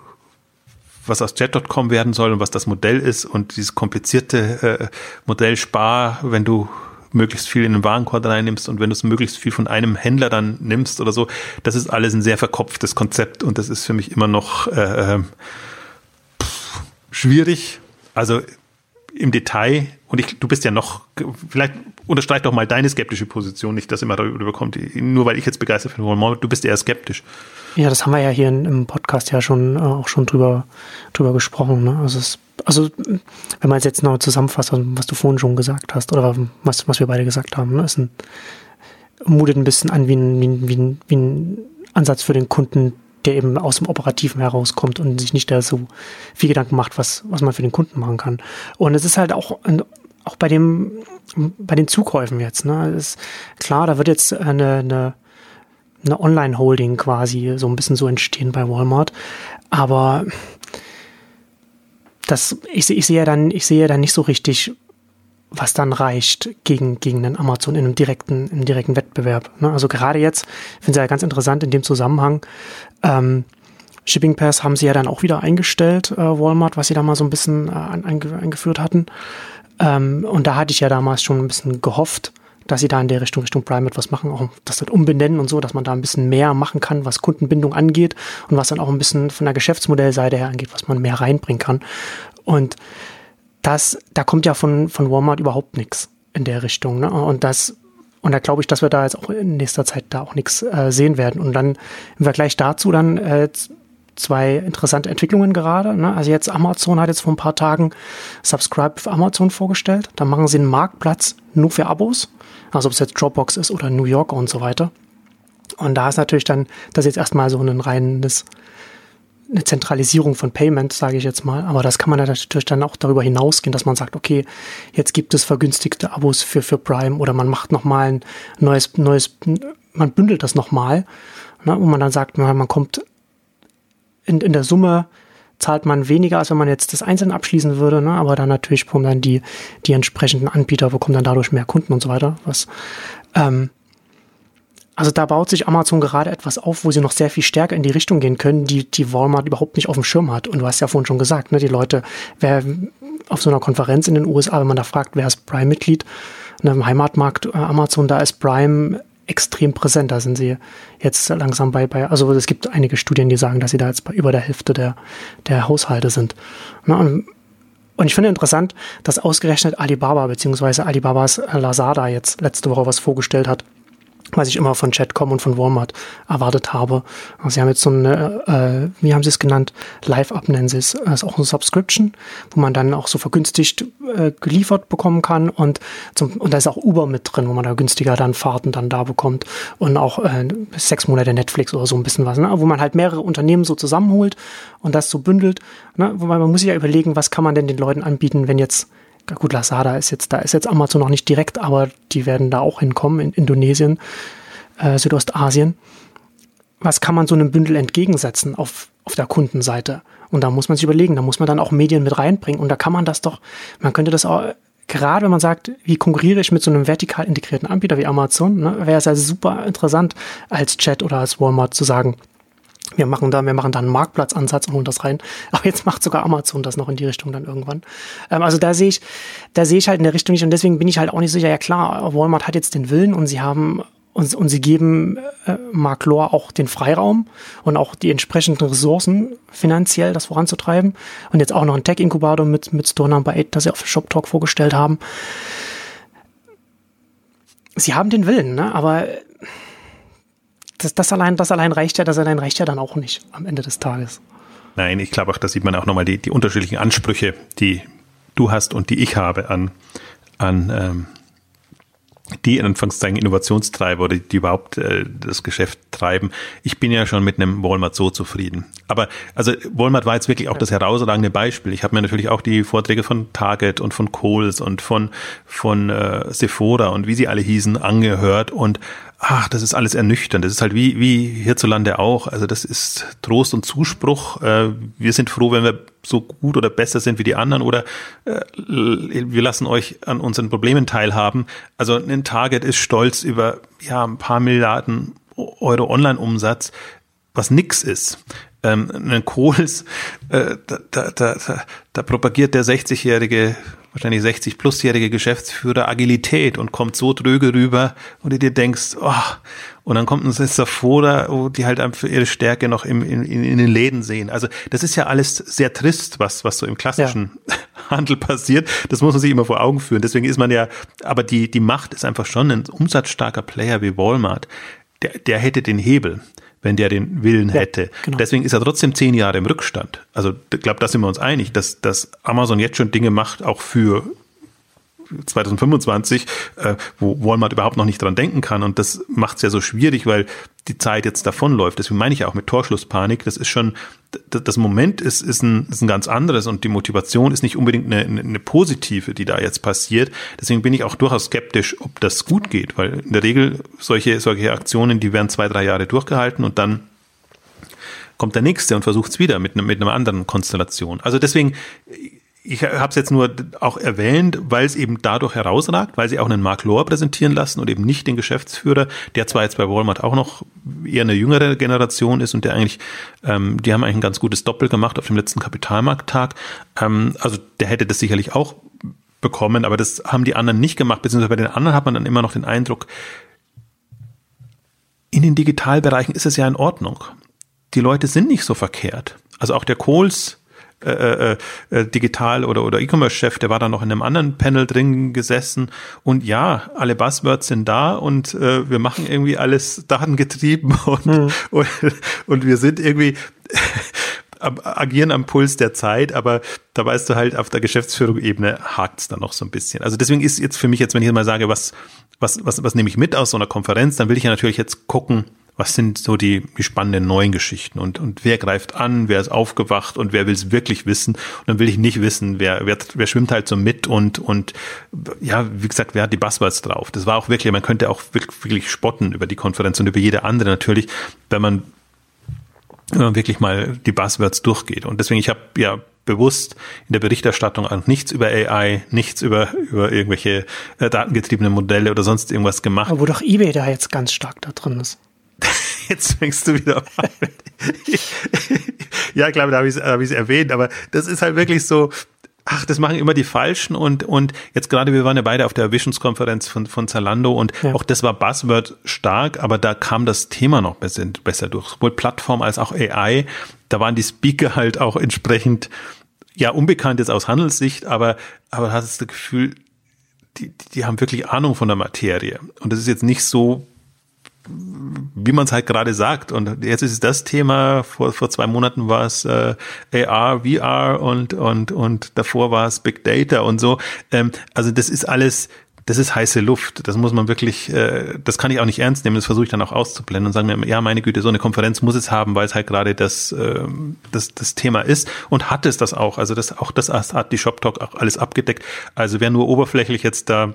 was aus Chat.com werden soll und was das Modell ist und dieses komplizierte äh, Modell Spar, wenn du möglichst viel in den Warenkorb reinnimmst und wenn du es möglichst viel von einem Händler dann nimmst oder so, das ist alles ein sehr verkopftes Konzept und das ist für mich immer noch äh, ähm, schwierig. Also im Detail, und ich, du bist ja noch, vielleicht unterstreich doch mal deine skeptische Position, nicht, dass immer darüber kommt, nur weil ich jetzt begeistert bin, du bist eher skeptisch. Ja, das haben wir ja hier im Podcast ja schon äh, auch schon drüber, drüber gesprochen. Ne? Also, es, also, wenn man es jetzt noch zusammenfasst, was du vorhin schon gesagt hast, oder was, was wir beide gesagt haben, ne? ist ein, mutet ein bisschen an wie, ein, wie, ein, wie ein Ansatz für den Kunden, der eben aus dem Operativen herauskommt und sich nicht da so viel Gedanken macht, was, was man für den Kunden machen kann. Und es ist halt auch, auch bei dem, bei den Zukäufen jetzt, ne, ist klar, da wird jetzt eine, eine, eine Online-Holding quasi so ein bisschen so entstehen bei Walmart. Aber das, ich, ich sehe dann, ich sehe dann nicht so richtig, was dann reicht gegen, gegen den Amazon in einem direkten, im direkten Wettbewerb. Ne? Also gerade jetzt, finde ich ja ganz interessant in dem Zusammenhang, ähm, Shipping Pass haben sie ja dann auch wieder eingestellt, äh, Walmart, was sie da mal so ein bisschen äh, einge eingeführt hatten. Ähm, und da hatte ich ja damals schon ein bisschen gehofft, dass sie da in der Richtung, Richtung Prime etwas machen, auch das dann umbenennen und so, dass man da ein bisschen mehr machen kann, was Kundenbindung angeht und was dann auch ein bisschen von der Geschäftsmodellseite her angeht, was man mehr reinbringen kann. Und das, da kommt ja von, von Walmart überhaupt nichts in der Richtung. Ne? Und das, und da glaube ich, dass wir da jetzt auch in nächster Zeit da auch nichts äh, sehen werden. Und dann im Vergleich dazu dann äh, zwei interessante Entwicklungen gerade. Ne? Also jetzt Amazon hat jetzt vor ein paar Tagen Subscribe für Amazon vorgestellt. Da machen sie einen Marktplatz nur für Abos. Also ob es jetzt Dropbox ist oder New York und so weiter. Und da ist natürlich dann, das ist jetzt erstmal so ein reines, eine Zentralisierung von Payment, sage ich jetzt mal. Aber das kann man natürlich dann auch darüber hinausgehen, dass man sagt, okay, jetzt gibt es vergünstigte Abos für, für Prime oder man macht nochmal ein neues, neues, man bündelt das nochmal, ne, wo man dann sagt, man, man kommt in, in der Summe zahlt man weniger, als wenn man jetzt das einzeln abschließen würde, ne? aber dann natürlich bekommen dann die, die entsprechenden Anbieter, bekommen dann dadurch mehr Kunden und so weiter. Was, ähm, also da baut sich Amazon gerade etwas auf, wo sie noch sehr viel stärker in die Richtung gehen können, die, die Walmart überhaupt nicht auf dem Schirm hat. Und du hast ja vorhin schon gesagt, ne, die Leute, wer auf so einer Konferenz in den USA, wenn man da fragt, wer ist Prime-Mitglied, ne, im Heimatmarkt äh, Amazon, da ist Prime extrem präsent. Da sind sie jetzt langsam bei, bei, also es gibt einige Studien, die sagen, dass sie da jetzt bei über der Hälfte der, der Haushalte sind. Und, und ich finde interessant, dass ausgerechnet Alibaba bzw. Alibabas Lazada jetzt letzte Woche was vorgestellt hat, was ich immer von Chatcom und von Walmart erwartet habe. Sie haben jetzt so eine, äh, wie haben sie es genannt, Live-Up nennen sie es, das ist auch eine Subscription, wo man dann auch so vergünstigt äh, geliefert bekommen kann und zum, und da ist auch Uber mit drin, wo man da günstiger dann Fahrten dann da bekommt und auch äh, sechs Monate Netflix oder so ein bisschen was, ne? wo man halt mehrere Unternehmen so zusammenholt und das so bündelt, ne? wobei man muss sich ja überlegen, was kann man denn den Leuten anbieten, wenn jetzt gut, Lazada ist jetzt, da ist jetzt Amazon noch nicht direkt, aber die werden da auch hinkommen in Indonesien, äh, Südostasien. Was kann man so einem Bündel entgegensetzen auf, auf der Kundenseite? Und da muss man sich überlegen, da muss man dann auch Medien mit reinbringen. Und da kann man das doch, man könnte das auch, gerade wenn man sagt, wie konkurriere ich mit so einem vertikal integrierten Anbieter wie Amazon, ne, wäre es ja super interessant als Chat oder als Walmart zu sagen, wir machen da, wir machen da einen Marktplatzansatz und holen das rein. Aber jetzt macht sogar Amazon das noch in die Richtung dann irgendwann. Ähm, also da sehe ich, da sehe ich halt in der Richtung nicht und deswegen bin ich halt auch nicht sicher. Ja klar, Walmart hat jetzt den Willen und sie haben und, und sie geben äh, Mark Lohr auch den Freiraum und auch die entsprechenden Ressourcen finanziell, das voranzutreiben. Und jetzt auch noch ein Tech-Inkubator mit, mit Store Number 8, das sie auf Shop Talk vorgestellt haben. Sie haben den Willen, ne? aber das, das, allein, das allein reicht ja, das allein reicht ja dann auch nicht am Ende des Tages. Nein, ich glaube auch, da sieht man auch nochmal die, die unterschiedlichen Ansprüche, die du hast und die ich habe an, an ähm, die in Anführungszeichen Innovationstreiber oder die, überhaupt äh, das Geschäft treiben. Ich bin ja schon mit einem Walmart so zufrieden. Aber also Walmart war jetzt wirklich auch das herausragende Beispiel. Ich habe mir natürlich auch die Vorträge von Target und von Kohl's und von von äh, Sephora und wie sie alle hießen angehört und ach, das ist alles ernüchternd. Das ist halt wie, wie hierzulande auch. Also das ist Trost und Zuspruch. Äh, wir sind froh, wenn wir so gut oder besser sind wie die anderen oder äh, wir lassen euch an unseren Problemen teilhaben. Also ein Target ist stolz über ja ein paar Milliarden Euro Online-Umsatz, was nix ist. Ähm, ein Kohls, äh, da, da, da, da propagiert der 60-jährige wahrscheinlich 60 plusjährige Geschäftsführer Agilität und kommt so dröge rüber und du dir denkst, oh, und dann kommt ein Sephora, wo die halt einfach ihre Stärke noch im, in, in, den Läden sehen. Also das ist ja alles sehr trist, was, was so im klassischen ja. Handel passiert. Das muss man sich immer vor Augen führen. Deswegen ist man ja, aber die, die Macht ist einfach schon ein umsatzstarker Player wie Walmart. Der, der hätte den Hebel wenn der den Willen ja, hätte. Genau. Deswegen ist er trotzdem zehn Jahre im Rückstand. Also ich glaube, da sind wir uns einig, dass, dass Amazon jetzt schon Dinge macht, auch für 2025, äh, wo Walmart überhaupt noch nicht dran denken kann. Und das macht es ja so schwierig, weil die Zeit jetzt davonläuft. Deswegen meine ich auch mit Torschlusspanik. Das ist schon, das Moment ist, ist, ein, ist ein ganz anderes und die Motivation ist nicht unbedingt eine, eine positive, die da jetzt passiert. Deswegen bin ich auch durchaus skeptisch, ob das gut geht, weil in der Regel solche, solche Aktionen, die werden zwei, drei Jahre durchgehalten und dann kommt der nächste und versucht es wieder mit, einem, mit einer anderen Konstellation. Also deswegen, ich habe es jetzt nur auch erwähnt, weil es eben dadurch herausragt, weil sie auch einen Mark Lohr präsentieren lassen und eben nicht den Geschäftsführer, der zwar jetzt bei Walmart auch noch eher eine jüngere Generation ist und der eigentlich, ähm, die haben eigentlich ein ganz gutes Doppel gemacht auf dem letzten Kapitalmarkttag. Ähm, also der hätte das sicherlich auch bekommen, aber das haben die anderen nicht gemacht, beziehungsweise bei den anderen hat man dann immer noch den Eindruck, in den Digitalbereichen ist es ja in Ordnung. Die Leute sind nicht so verkehrt. Also auch der Kohls, äh, äh, Digital- oder, oder E-Commerce-Chef, der war da noch in einem anderen Panel drin gesessen. Und ja, alle Buzzwords sind da und äh, wir machen irgendwie alles datengetrieben und, mhm. und, und wir sind irgendwie agieren am Puls der Zeit, aber da weißt du halt, auf der Geschäftsführung-Ebene hakt es dann noch so ein bisschen. Also deswegen ist jetzt für mich jetzt, wenn ich mal sage, was, was, was, was nehme ich mit aus so einer Konferenz, dann will ich ja natürlich jetzt gucken, was sind so die, die spannenden neuen Geschichten und, und wer greift an, wer ist aufgewacht und wer will es wirklich wissen. Und dann will ich nicht wissen, wer, wer, wer schwimmt halt so mit und, und ja, wie gesagt, wer hat die Buzzwords drauf. Das war auch wirklich, man könnte auch wirklich, wirklich spotten über die Konferenz und über jede andere natürlich, wenn man, wenn man wirklich mal die Buzzwords durchgeht. Und deswegen, ich habe ja bewusst in der Berichterstattung auch nichts über AI, nichts über, über irgendwelche äh, datengetriebene Modelle oder sonst irgendwas gemacht. Aber wo doch eBay da jetzt ganz stark da drin ist. Jetzt fängst du wieder an. ja, klar, da habe ich es hab erwähnt, aber das ist halt wirklich so, ach, das machen immer die Falschen und, und jetzt gerade, wir waren ja beide auf der Visionskonferenz von, von Zalando und ja. auch das war Buzzword stark, aber da kam das Thema noch besser, besser durch. Sowohl Plattform als auch AI. Da waren die Speaker halt auch entsprechend, ja, unbekannt jetzt aus Handelssicht, aber, aber hast das Gefühl, die, die haben wirklich Ahnung von der Materie. Und das ist jetzt nicht so wie man es halt gerade sagt. Und jetzt ist es das Thema, vor, vor zwei Monaten war es äh, AR, VR und, und, und davor war es Big Data und so. Ähm, also das ist alles, das ist heiße Luft. Das muss man wirklich, äh, das kann ich auch nicht ernst nehmen. Das versuche ich dann auch auszublenden und sagen mir, ja, meine Güte, so eine Konferenz muss es haben, weil es halt gerade das, äh, das, das Thema ist und hat es das auch. Also das, auch das hat die Shop Talk auch alles abgedeckt. Also wer nur oberflächlich jetzt da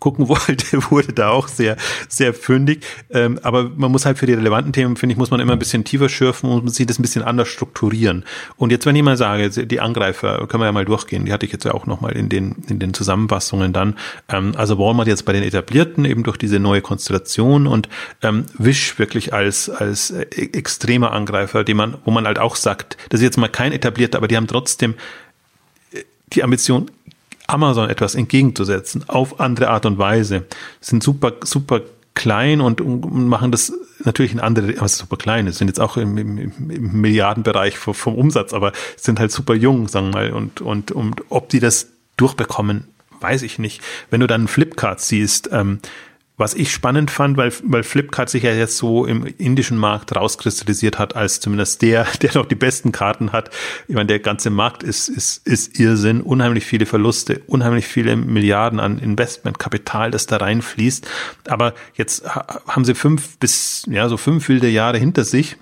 gucken wollte, wurde da auch sehr, sehr fündig. Ähm, aber man muss halt für die relevanten Themen, finde ich, muss man immer ein bisschen tiefer schürfen und sich das ein bisschen anders strukturieren. Und jetzt, wenn ich mal sage, die Angreifer, können wir ja mal durchgehen, die hatte ich jetzt ja auch nochmal in den, in den Zusammenfassungen dann. Ähm, also Walmart jetzt bei den Etablierten, eben durch diese neue Konstellation und ähm, Wish wirklich als, als äh, extremer Angreifer, die man, wo man halt auch sagt, das ist jetzt mal kein etablierter, aber die haben trotzdem äh, die Ambition, Amazon etwas entgegenzusetzen auf andere Art und Weise. Sind super, super klein und, machen das natürlich in andere, aber super klein, sind jetzt auch im, im, im Milliardenbereich vom, vom, Umsatz, aber sind halt super jung, sagen wir mal, und, und, und ob die das durchbekommen, weiß ich nicht. Wenn du dann Flipkart siehst, ähm, was ich spannend fand, weil, weil Flipkart sich ja jetzt so im indischen Markt rauskristallisiert hat, als zumindest der, der noch die besten Karten hat. Ich meine, der ganze Markt ist, ist, ist Irrsinn, unheimlich viele Verluste, unheimlich viele Milliarden an Investmentkapital, das da reinfließt. Aber jetzt haben sie fünf bis, ja, so fünf wilde Jahre hinter sich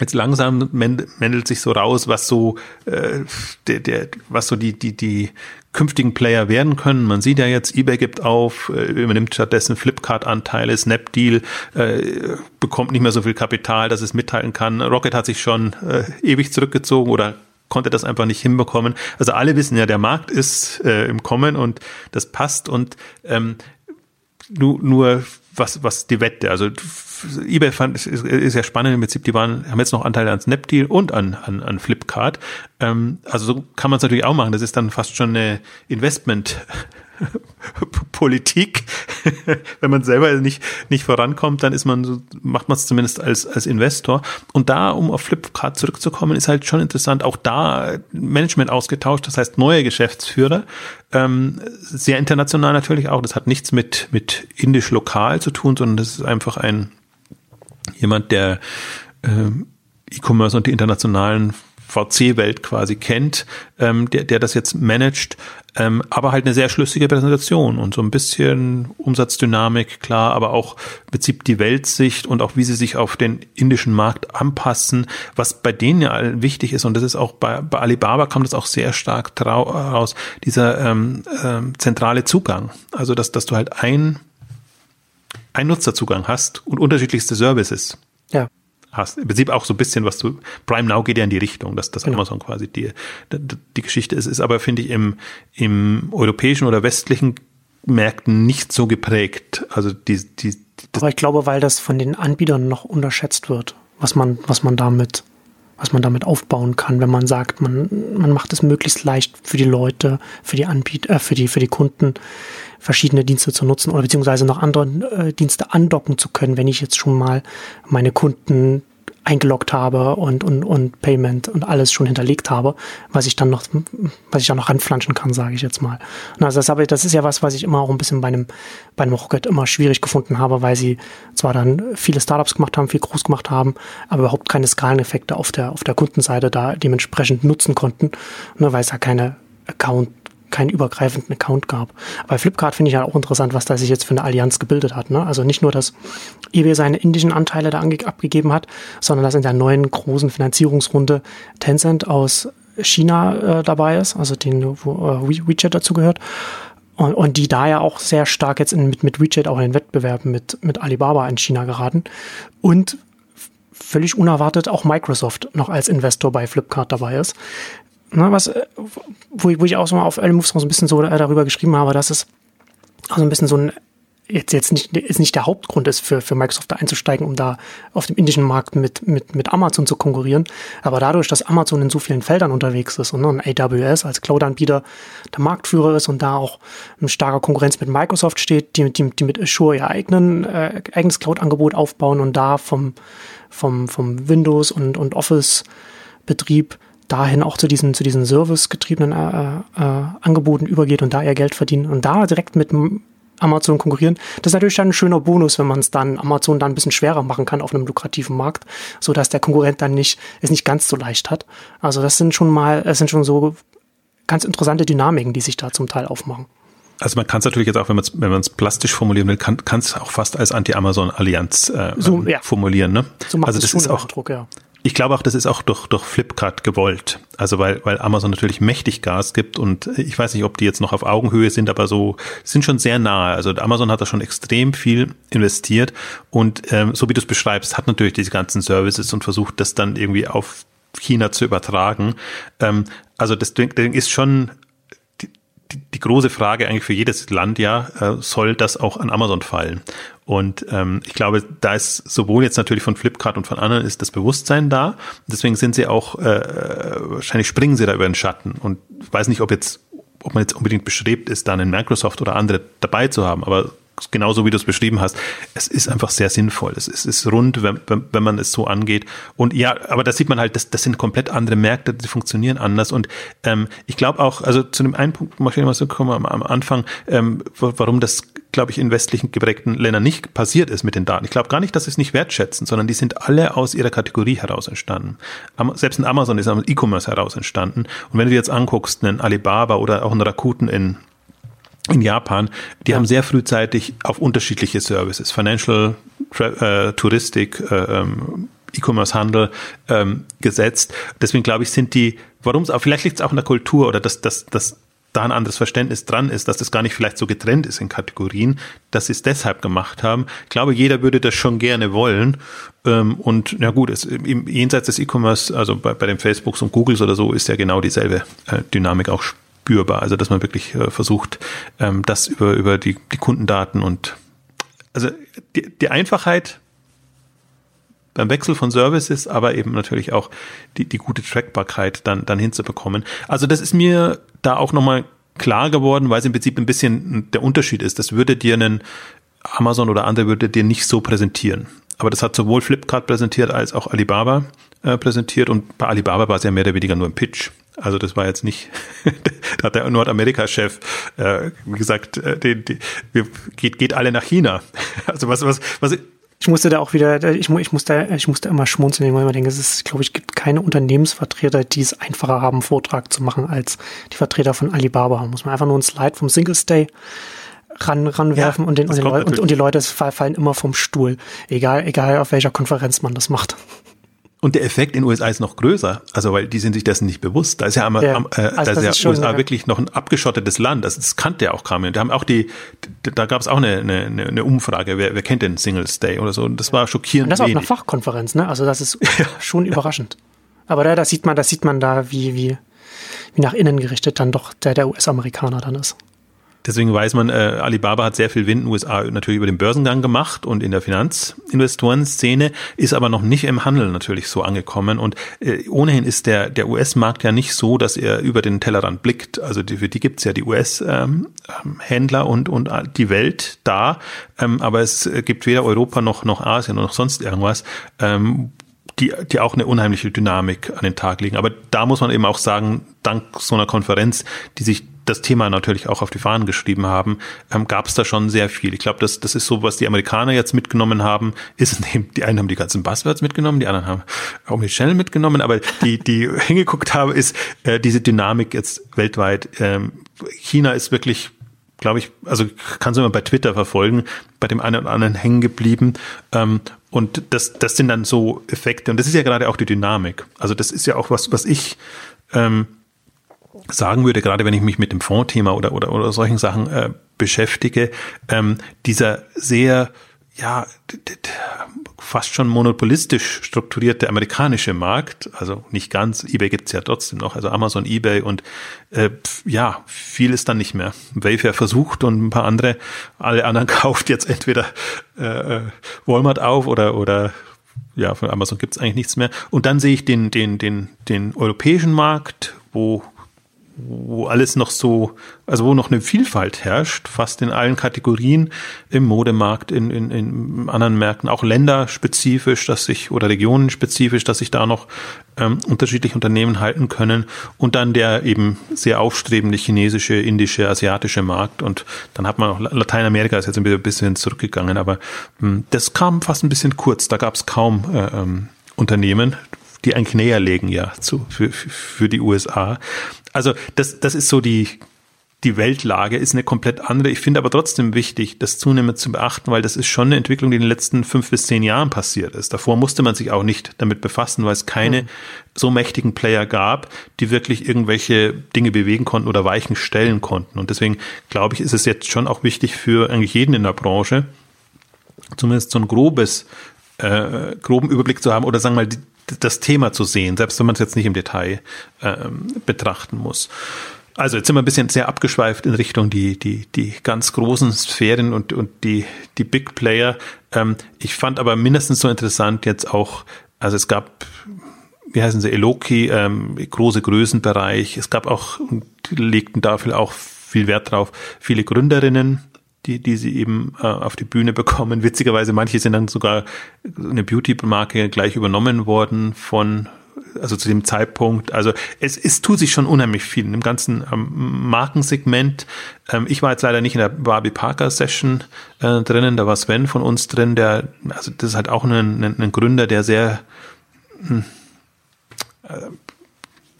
jetzt langsam mändelt sich so raus, was so äh, der, der, was so die die die künftigen Player werden können. Man sieht ja jetzt, eBay gibt auf, äh, übernimmt stattdessen Flipkart-Anteile, Snapdeal äh, bekommt nicht mehr so viel Kapital, dass es mitteilen kann. Rocket hat sich schon äh, ewig zurückgezogen oder konnte das einfach nicht hinbekommen. Also alle wissen ja, der Markt ist äh, im Kommen und das passt und ähm, nur, nur was, was die Wette, also eBay fand, ist, ist ja spannend im Prinzip, die waren, haben jetzt noch Anteile an Snapdeal und an, an, an Flipkart. Ähm, also so kann man es natürlich auch machen. Das ist dann fast schon eine Investment. Politik, wenn man selber nicht, nicht vorankommt, dann ist man so, macht man es zumindest als, als Investor. Und da, um auf Flipkart zurückzukommen, ist halt schon interessant, auch da Management ausgetauscht, das heißt neue Geschäftsführer, ähm, sehr international natürlich auch. Das hat nichts mit, mit indisch lokal zu tun, sondern das ist einfach ein jemand, der äh, E-Commerce und die internationalen VC-Welt quasi kennt, ähm, der, der das jetzt managt, ähm, aber halt eine sehr schlüssige Präsentation und so ein bisschen Umsatzdynamik, klar, aber auch im Prinzip die Weltsicht und auch wie sie sich auf den indischen Markt anpassen, was bei denen ja wichtig ist. Und das ist auch bei, bei Alibaba kommt das auch sehr stark raus, dieser ähm, ähm, zentrale Zugang, also dass, dass du halt ein einen Nutzerzugang hast und unterschiedlichste Services. Ja. hast. Im Prinzip auch so ein bisschen, was du, Prime Now geht ja in die Richtung, dass das genau. Amazon quasi die, die, Geschichte ist, ist aber, finde ich, im, im europäischen oder westlichen Märkten nicht so geprägt. Also die, die, aber ich glaube, weil das von den Anbietern noch unterschätzt wird, was man, was man damit, was man damit aufbauen kann, wenn man sagt, man, man macht es möglichst leicht für die Leute, für die Anbieter, äh, für die, für die Kunden, verschiedene Dienste zu nutzen oder beziehungsweise noch andere äh, Dienste andocken zu können, wenn ich jetzt schon mal meine Kunden eingeloggt habe und, und, und Payment und alles schon hinterlegt habe, was ich dann noch, was ich dann noch ranflanschen kann, sage ich jetzt mal. Und also das, habe, das ist ja was, was ich immer auch ein bisschen bei einem, bei einem Rocket immer schwierig gefunden habe, weil sie zwar dann viele Startups gemacht haben, viel groß gemacht haben, aber überhaupt keine Skaleneffekte auf der, auf der Kundenseite da dementsprechend nutzen konnten, ne, weil es ja keine Account keinen übergreifenden Account gab. Bei Flipkart finde ich ja auch interessant, was da sich jetzt für eine Allianz gebildet hat. Ne? Also nicht nur, dass eBay seine indischen Anteile da abgegeben hat, sondern dass in der neuen großen Finanzierungsrunde Tencent aus China äh, dabei ist, also den, wo äh, WeChat dazu gehört. Und, und die da ja auch sehr stark jetzt in, mit, mit WeChat auch in den Wettbewerb mit, mit Alibaba in China geraten. Und völlig unerwartet auch Microsoft noch als Investor bei Flipkart dabei ist ne, was, äh, wo, ich, wo ich auch so mal auf Early Moves so ein bisschen so äh, darüber geschrieben habe, dass es also ein bisschen so ein jetzt jetzt nicht ist nicht der Hauptgrund ist für für Microsoft da einzusteigen, um da auf dem indischen Markt mit mit mit Amazon zu konkurrieren, aber dadurch, dass Amazon in so vielen Feldern unterwegs ist und, und AWS als Cloud-Anbieter der Marktführer ist und da auch ein starker Konkurrenz mit Microsoft steht, die die, die mit Azure ihr eigenen äh, eigenes Cloud-Angebot aufbauen und da vom vom vom Windows und und Office Betrieb dahin auch zu diesen, zu diesen servicegetriebenen äh, äh, Angeboten übergeht und da ihr Geld verdienen und da direkt mit Amazon konkurrieren. Das ist natürlich dann ein schöner Bonus, wenn man es dann Amazon dann ein bisschen schwerer machen kann auf einem lukrativen Markt, so dass der Konkurrent dann nicht es nicht ganz so leicht hat. Also das sind schon mal, es sind schon so ganz interessante Dynamiken, die sich da zum Teil aufmachen. Also man kann es natürlich jetzt auch, wenn man es wenn man es plastisch formulieren will, kann es auch fast als Anti-Amazon-Allianz äh, so, ja. formulieren. Ne? So macht also das ist auch Eindruck, ja. Ich glaube auch, das ist auch durch, durch Flipkart gewollt. Also weil, weil Amazon natürlich mächtig Gas gibt und ich weiß nicht, ob die jetzt noch auf Augenhöhe sind, aber so sind schon sehr nahe. Also Amazon hat da schon extrem viel investiert und ähm, so wie du es beschreibst, hat natürlich diese ganzen Services und versucht das dann irgendwie auf China zu übertragen. Ähm, also das Ding ist schon die, große Frage eigentlich für jedes Land ja, äh, soll das auch an Amazon fallen? Und ähm, ich glaube, da ist sowohl jetzt natürlich von Flipkart und von anderen ist das Bewusstsein da. Deswegen sind sie auch, äh, wahrscheinlich springen sie da über den Schatten. Und ich weiß nicht, ob jetzt, ob man jetzt unbedingt bestrebt ist, da einen Microsoft oder andere dabei zu haben, aber genauso wie du es beschrieben hast, es ist einfach sehr sinnvoll. Es ist, ist rund, wenn, wenn, wenn man es so angeht. Und ja, aber da sieht man halt, das, das sind komplett andere Märkte, die funktionieren anders. Und ähm, ich glaube auch, also zu dem einen Punkt möchte ich mal so kommen am, am Anfang, ähm, warum das, glaube ich, in westlichen geprägten Ländern nicht passiert ist mit den Daten. Ich glaube gar nicht, dass sie es nicht wertschätzen, sondern die sind alle aus ihrer Kategorie heraus entstanden. Selbst ein Amazon ist aus E-Commerce heraus entstanden. Und wenn du dir jetzt anguckst, einen Alibaba oder auch einen Rakuten in in Japan, die ja. haben sehr frühzeitig auf unterschiedliche Services, Financial, äh, Touristik, äh, ähm, E-Commerce-Handel ähm, gesetzt. Deswegen glaube ich, sind die, warum es auch, vielleicht liegt es auch in der Kultur oder dass, dass, dass da ein anderes Verständnis dran ist, dass das gar nicht vielleicht so getrennt ist in Kategorien, dass sie es deshalb gemacht haben. Ich glaube, jeder würde das schon gerne wollen. Ähm, und ja gut, es, im, jenseits des E-Commerce, also bei, bei den Facebooks und Googles oder so, ist ja genau dieselbe äh, Dynamik auch spürbar. Also dass man wirklich äh, versucht, ähm, das über, über die, die Kundendaten und also die, die Einfachheit beim Wechsel von Services, aber eben natürlich auch die, die gute Trackbarkeit dann, dann hinzubekommen. Also das ist mir da auch nochmal klar geworden, weil es im Prinzip ein bisschen der Unterschied ist. Das würde dir einen Amazon oder andere würde dir nicht so präsentieren. Aber das hat sowohl Flipkart präsentiert als auch Alibaba äh, präsentiert und bei Alibaba war es ja mehr oder weniger nur ein Pitch. Also das war jetzt nicht, da hat der Nordamerika-Chef äh, gesagt, äh, die, wir, geht, geht alle nach China. Also was, was, was ich musste da auch wieder, ich, ich musste, ich musste immer schmunzeln, weil ich immer denke, es ist, glaube ich, gibt keine Unternehmensvertreter, die es einfacher haben, Vortrag zu machen als die Vertreter von Alibaba. Muss man einfach nur ein Slide vom Single Stay ran, ranwerfen ja, und, den, und, den und, und, die Leute fallen immer vom Stuhl. Egal, egal auf welcher Konferenz man das macht. Und der Effekt in den USA ist noch größer, also weil die sind sich dessen nicht bewusst. Da ist ja, am, Ja, äh, also da ist ja USA ja. wirklich noch ein abgeschottetes Land. Das, das kannte ja auch kaum jemand. Da haben auch die, da gab es auch eine, eine, eine Umfrage, wer, wer kennt den Singles Day oder so. Und das war schockierend Und das auf einer wenig. Fachkonferenz, ne? Also das ist schon überraschend. Aber da, das sieht man, das sieht man da, wie, wie, wie nach innen gerichtet dann doch der, der US-Amerikaner dann ist. Deswegen weiß man, äh, Alibaba hat sehr viel Wind in den USA natürlich über den Börsengang gemacht und in der Finanzinvestorenszene, ist aber noch nicht im Handel natürlich so angekommen. Und äh, ohnehin ist der, der US-Markt ja nicht so, dass er über den Tellerrand blickt. Also die, für die gibt's ja die US-Händler und, und die Welt da. Ähm, aber es gibt weder Europa noch, noch Asien noch sonst irgendwas. Ähm, die, die auch eine unheimliche Dynamik an den Tag legen. Aber da muss man eben auch sagen, dank so einer Konferenz, die sich das Thema natürlich auch auf die Fahnen geschrieben haben, ähm, gab es da schon sehr viel. Ich glaube, das, das ist so, was die Amerikaner jetzt mitgenommen haben, ist die einen haben die ganzen Buzzwords mitgenommen, die anderen haben auch Michelle mitgenommen, aber die, die hingeguckt haben, ist äh, diese Dynamik jetzt weltweit. Ähm, China ist wirklich glaube ich, also kannst du immer bei Twitter verfolgen, bei dem einen oder anderen hängen geblieben. Ähm, und das, das sind dann so Effekte. Und das ist ja gerade auch die Dynamik. Also das ist ja auch was, was ich ähm, sagen würde, gerade wenn ich mich mit dem Fondsthema oder, oder, oder solchen Sachen äh, beschäftige, ähm, dieser sehr, ja, fast schon monopolistisch strukturierte amerikanische Markt, also nicht ganz, eBay gibt's ja trotzdem noch, also Amazon, eBay und äh, ja, viel ist dann nicht mehr. Wayfair versucht und ein paar andere, alle anderen kauft jetzt entweder äh, Walmart auf oder, oder ja, von Amazon gibt's eigentlich nichts mehr. Und dann sehe ich den, den, den, den europäischen Markt, wo wo alles noch so, also wo noch eine Vielfalt herrscht, fast in allen Kategorien im Modemarkt, in, in, in anderen Märkten, auch länderspezifisch, dass sich oder regionenspezifisch, dass sich da noch ähm, unterschiedliche Unternehmen halten können und dann der eben sehr aufstrebende chinesische, indische, asiatische Markt. Und dann hat man auch Lateinamerika ist jetzt ein bisschen zurückgegangen, aber ähm, das kam fast ein bisschen kurz, da gab es kaum äh, ähm, Unternehmen, die eigentlich näher legen ja zu, für, für die USA. Also das, das ist so die, die Weltlage ist eine komplett andere. Ich finde aber trotzdem wichtig, das zunehmend zu beachten, weil das ist schon eine Entwicklung, die in den letzten fünf bis zehn Jahren passiert ist. Davor musste man sich auch nicht damit befassen, weil es keine mhm. so mächtigen Player gab, die wirklich irgendwelche Dinge bewegen konnten oder Weichen stellen konnten. Und deswegen glaube ich, ist es jetzt schon auch wichtig für eigentlich jeden in der Branche, zumindest so ein grobes, äh, groben Überblick zu haben oder sagen wir mal die, das Thema zu sehen, selbst wenn man es jetzt nicht im Detail ähm, betrachten muss. Also jetzt sind wir ein bisschen sehr abgeschweift in Richtung die, die, die ganz großen Sphären und, und die, die Big Player. Ähm, ich fand aber mindestens so interessant jetzt auch, also es gab, wie heißen sie, Eloki, ähm, große Größenbereich. Es gab auch, die legten dafür auch viel Wert drauf, viele Gründerinnen, die, die sie eben äh, auf die Bühne bekommen. Witzigerweise, manche sind dann sogar eine Beauty-Marke gleich übernommen worden von, also zu dem Zeitpunkt. Also es, es tut sich schon unheimlich viel im ganzen ähm, Markensegment. Ähm, ich war jetzt leider nicht in der Barbie Parker Session äh, drinnen, da war Sven von uns drin, der, also das ist halt auch ein, ein, ein Gründer, der sehr hm, äh,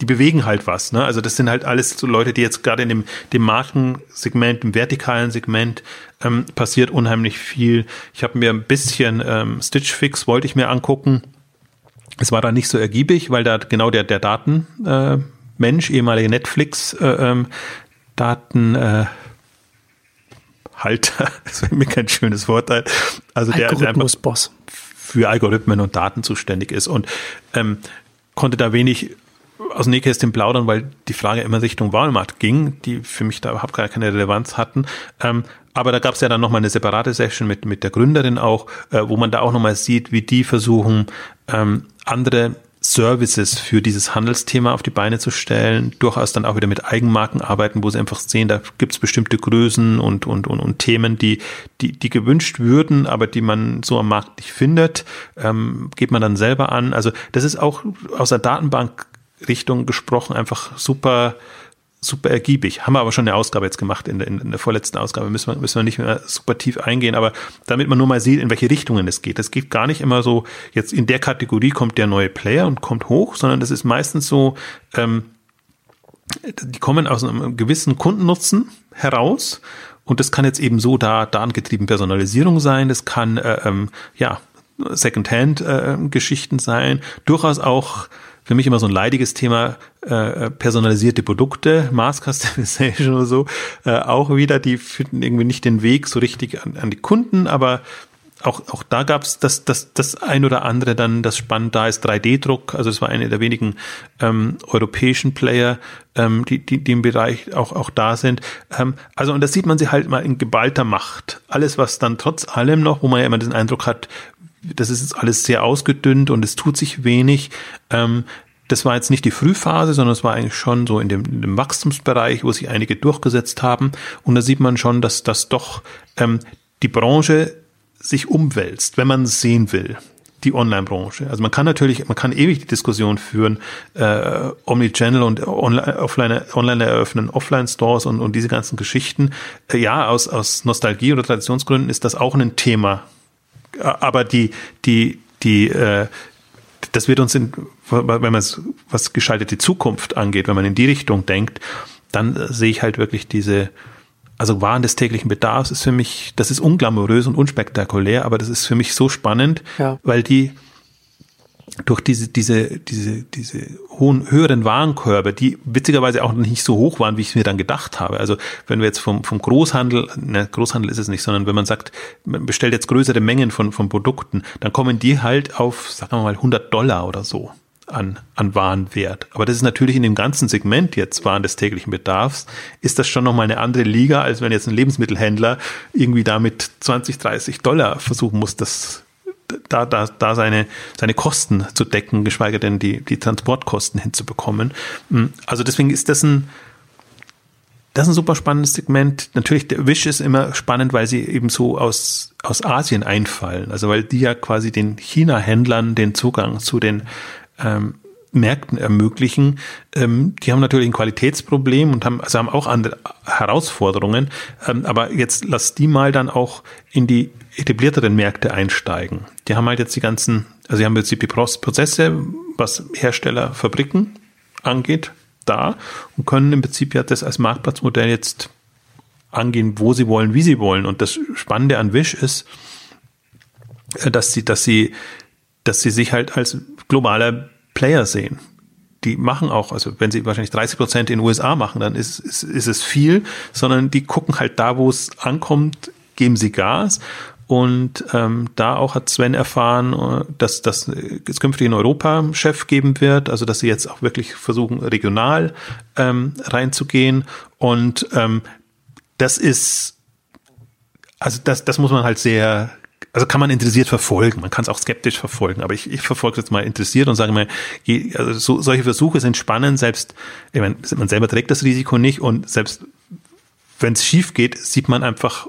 die bewegen halt was. Ne? Also das sind halt alles so Leute, die jetzt gerade in dem, dem Markensegment, im vertikalen Segment ähm, passiert unheimlich viel. Ich habe mir ein bisschen ähm, Stitch Fix wollte ich mir angucken. Es war da nicht so ergiebig, weil da genau der der Datenmensch, äh, ehemalige Netflix äh, ähm, Daten äh, Halter, das wäre mir kein schönes Wort, also der, der einfach für Algorithmen und Daten zuständig ist und ähm, konnte da wenig aus dem Nähkästchen plaudern, weil die Frage immer Richtung Walmart ging, die für mich da überhaupt gar keine Relevanz hatten. Ähm, aber da gab es ja dann nochmal eine separate Session mit, mit der Gründerin auch, äh, wo man da auch nochmal sieht, wie die versuchen, ähm, andere Services für dieses Handelsthema auf die Beine zu stellen, durchaus dann auch wieder mit Eigenmarken arbeiten, wo sie einfach sehen, da gibt es bestimmte Größen und, und, und, und Themen, die, die, die gewünscht würden, aber die man so am Markt nicht findet, ähm, geht man dann selber an. Also das ist auch aus der Datenbank Richtung gesprochen, einfach super, super ergiebig. Haben wir aber schon eine Ausgabe jetzt gemacht, in der, in der vorletzten Ausgabe müssen wir, müssen wir nicht mehr super tief eingehen, aber damit man nur mal sieht, in welche Richtungen es geht. Es geht gar nicht immer so, jetzt in der Kategorie kommt der neue Player und kommt hoch, sondern das ist meistens so, ähm, die kommen aus einem gewissen Kundennutzen heraus und das kann jetzt eben so da, da angetrieben Personalisierung sein, das kann, äh, ähm, ja, Secondhand-Geschichten äh, sein, durchaus auch für mich immer so ein leidiges Thema äh, personalisierte Produkte, Mass Customization oder so, äh, auch wieder, die finden irgendwie nicht den Weg so richtig an, an die Kunden, aber auch, auch da gab es das, das, das ein oder andere dann, das spannend da ist, 3D-Druck, also es war eine der wenigen ähm, europäischen Player, ähm, die, die, die im Bereich auch, auch da sind. Ähm, also und da sieht man sie halt mal in geballter Macht. Alles, was dann trotz allem noch, wo man ja immer den Eindruck hat, das ist jetzt alles sehr ausgedünnt und es tut sich wenig. Ähm, das war jetzt nicht die Frühphase, sondern es war eigentlich schon so in dem, in dem Wachstumsbereich, wo sich einige durchgesetzt haben. Und da sieht man schon, dass das doch ähm, die Branche sich umwälzt, wenn man es sehen will, die Online-Branche. Also man kann natürlich, man kann ewig die Diskussion führen, äh, Omnichannel und online, offline, online eröffnen, Offline-Stores und, und diese ganzen Geschichten. Äh, ja, aus, aus Nostalgie oder Traditionsgründen ist das auch ein Thema. Aber die, die, die, äh, das wird uns in, wenn man es, was geschaltete Zukunft angeht, wenn man in die Richtung denkt, dann äh, sehe ich halt wirklich diese, also Waren des täglichen Bedarfs ist für mich, das ist unglamourös und unspektakulär, aber das ist für mich so spannend, ja. weil die durch diese, diese, diese, diese hohen, höheren Warenkörbe, die witzigerweise auch nicht so hoch waren, wie ich es mir dann gedacht habe. Also wenn wir jetzt vom, vom Großhandel, ne, Großhandel ist es nicht, sondern wenn man sagt, man bestellt jetzt größere Mengen von, von Produkten, dann kommen die halt auf, sagen wir mal, 100 Dollar oder so an, an Warenwert. Aber das ist natürlich in dem ganzen Segment jetzt Waren des täglichen Bedarfs, ist das schon nochmal eine andere Liga, als wenn jetzt ein Lebensmittelhändler irgendwie da mit 20, 30 Dollar versuchen muss, das da, da, da seine, seine Kosten zu decken, geschweige denn die, die Transportkosten hinzubekommen. Hm, also deswegen ist das ein, das ist ein super spannendes Segment. Natürlich, der Wish ist immer spannend, weil sie eben so aus, aus Asien einfallen. Also weil die ja quasi den China-Händlern den Zugang zu den ähm, Märkten ermöglichen. Ähm, die haben natürlich ein Qualitätsproblem und haben, also haben auch andere Herausforderungen. Ähm, aber jetzt lass die mal dann auch in die etablierteren Märkte einsteigen. Die haben halt jetzt die ganzen, also sie haben jetzt die Prozesse, was Hersteller, Fabriken angeht, da und können im Prinzip ja das als Marktplatzmodell jetzt angehen, wo sie wollen, wie sie wollen. Und das Spannende an Wish ist, äh, dass sie, dass sie, dass sie sich halt als globaler Player sehen. Die machen auch, also wenn sie wahrscheinlich 30 Prozent in den USA machen, dann ist, ist, ist es viel, sondern die gucken halt da, wo es ankommt, geben sie Gas. Und ähm, da auch hat Sven erfahren, äh, dass, dass es künftig einen Europa-Chef geben wird, also dass sie jetzt auch wirklich versuchen, regional ähm, reinzugehen. Und ähm, das ist, also das, das muss man halt sehr also kann man interessiert verfolgen, man kann es auch skeptisch verfolgen, aber ich, ich verfolge es jetzt mal interessiert und sage mal, also so, solche Versuche sind spannend, selbst, ich meine, man selber trägt das Risiko nicht und selbst wenn es schief geht, sieht man einfach,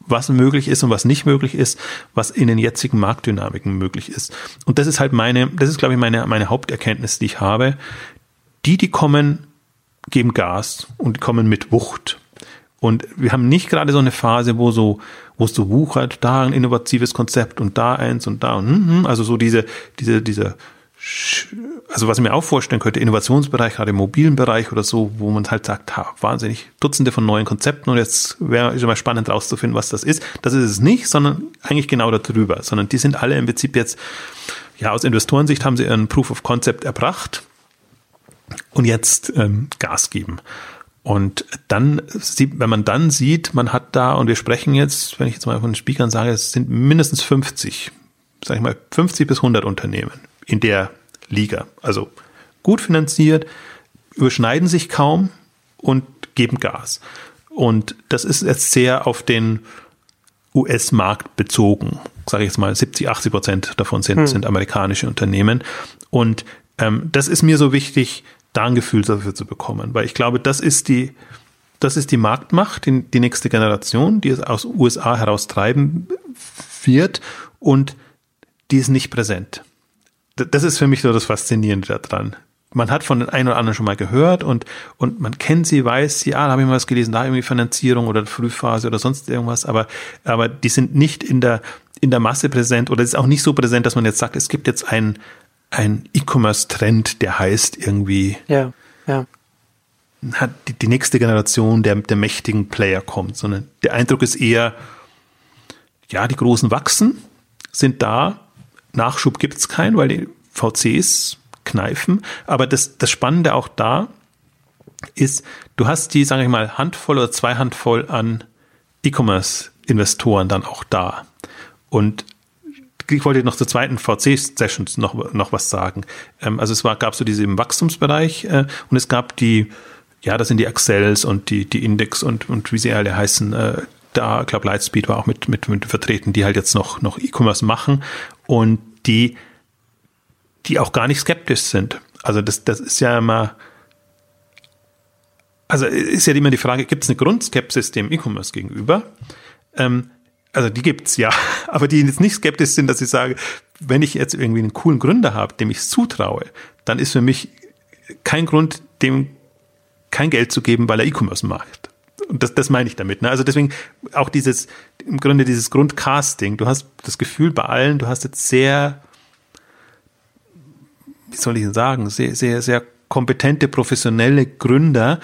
was möglich ist und was nicht möglich ist, was in den jetzigen Marktdynamiken möglich ist. Und das ist halt meine, das ist, glaube ich, meine, meine Haupterkenntnis, die ich habe. Die, die kommen, geben Gas und kommen mit Wucht. Und wir haben nicht gerade so eine Phase, wo so, wo es so wuchert, da ein innovatives Konzept und da eins und da und hm, hm, also so diese, diese, diese, also was ich mir auch vorstellen könnte, Innovationsbereich, gerade im mobilen Bereich oder so, wo man halt sagt, ha, wahnsinnig Dutzende von neuen Konzepten und jetzt wäre es immer spannend rauszufinden, was das ist. Das ist es nicht, sondern eigentlich genau darüber, sondern die sind alle im Prinzip jetzt, ja, aus Investorensicht haben sie ihren Proof of Concept erbracht und jetzt ähm, Gas geben. Und dann, wenn man dann sieht, man hat da, und wir sprechen jetzt, wenn ich jetzt mal von den Speakern sage, es sind mindestens 50, sag ich mal, 50 bis 100 Unternehmen in der Liga. Also gut finanziert, überschneiden sich kaum und geben Gas. Und das ist jetzt sehr auf den US-Markt bezogen. Sage ich jetzt mal, 70, 80 Prozent davon sind, hm. sind amerikanische Unternehmen. Und ähm, das ist mir so wichtig, da ein Gefühl dafür zu bekommen. Weil ich glaube, das ist die, das ist die Marktmacht, die, die nächste Generation, die es aus USA heraus treiben wird und die ist nicht präsent. Das ist für mich so das Faszinierende daran. Man hat von den einen oder anderen schon mal gehört und, und man kennt sie, weiß sie, ah, da habe ich mal was gelesen, da irgendwie Finanzierung oder Frühphase oder sonst irgendwas, aber, aber die sind nicht in der, in der Masse präsent oder ist auch nicht so präsent, dass man jetzt sagt, es gibt jetzt einen, ein E-Commerce-Trend, der heißt irgendwie, ja, ja. Hat die, die nächste Generation der, der mächtigen Player kommt, sondern der Eindruck ist eher, ja, die Großen wachsen, sind da, Nachschub gibt es keinen, weil die VCs kneifen. Aber das, das Spannende auch da ist, du hast die, sage ich mal, Handvoll oder zwei Handvoll an E-Commerce-Investoren dann auch da. Und ich wollte noch zur zweiten VC-Sessions noch, noch was sagen. Ähm, also es war, gab so diese im Wachstumsbereich äh, und es gab die, ja, das sind die Accels und die, die Index und, und wie sie alle heißen, äh, da, ich glaube, Lightspeed war auch mit, mit, mit vertreten, die halt jetzt noch, noch E-Commerce machen und die, die auch gar nicht skeptisch sind. Also das, das ist ja immer, also ist ja immer die Frage, gibt es eine Grundskepsis dem E-Commerce gegenüber? Ähm, also die gibt's ja, aber die jetzt nicht skeptisch sind, dass ich sage, wenn ich jetzt irgendwie einen coolen Gründer habe, dem ich zutraue, dann ist für mich kein Grund, dem kein Geld zu geben, weil er E-Commerce macht. Und das, das meine ich damit. Ne? Also deswegen auch dieses, im Grunde dieses Grundcasting. Du hast das Gefühl bei allen, du hast jetzt sehr, wie soll ich denn sagen, sehr, sehr, sehr kompetente, professionelle Gründer,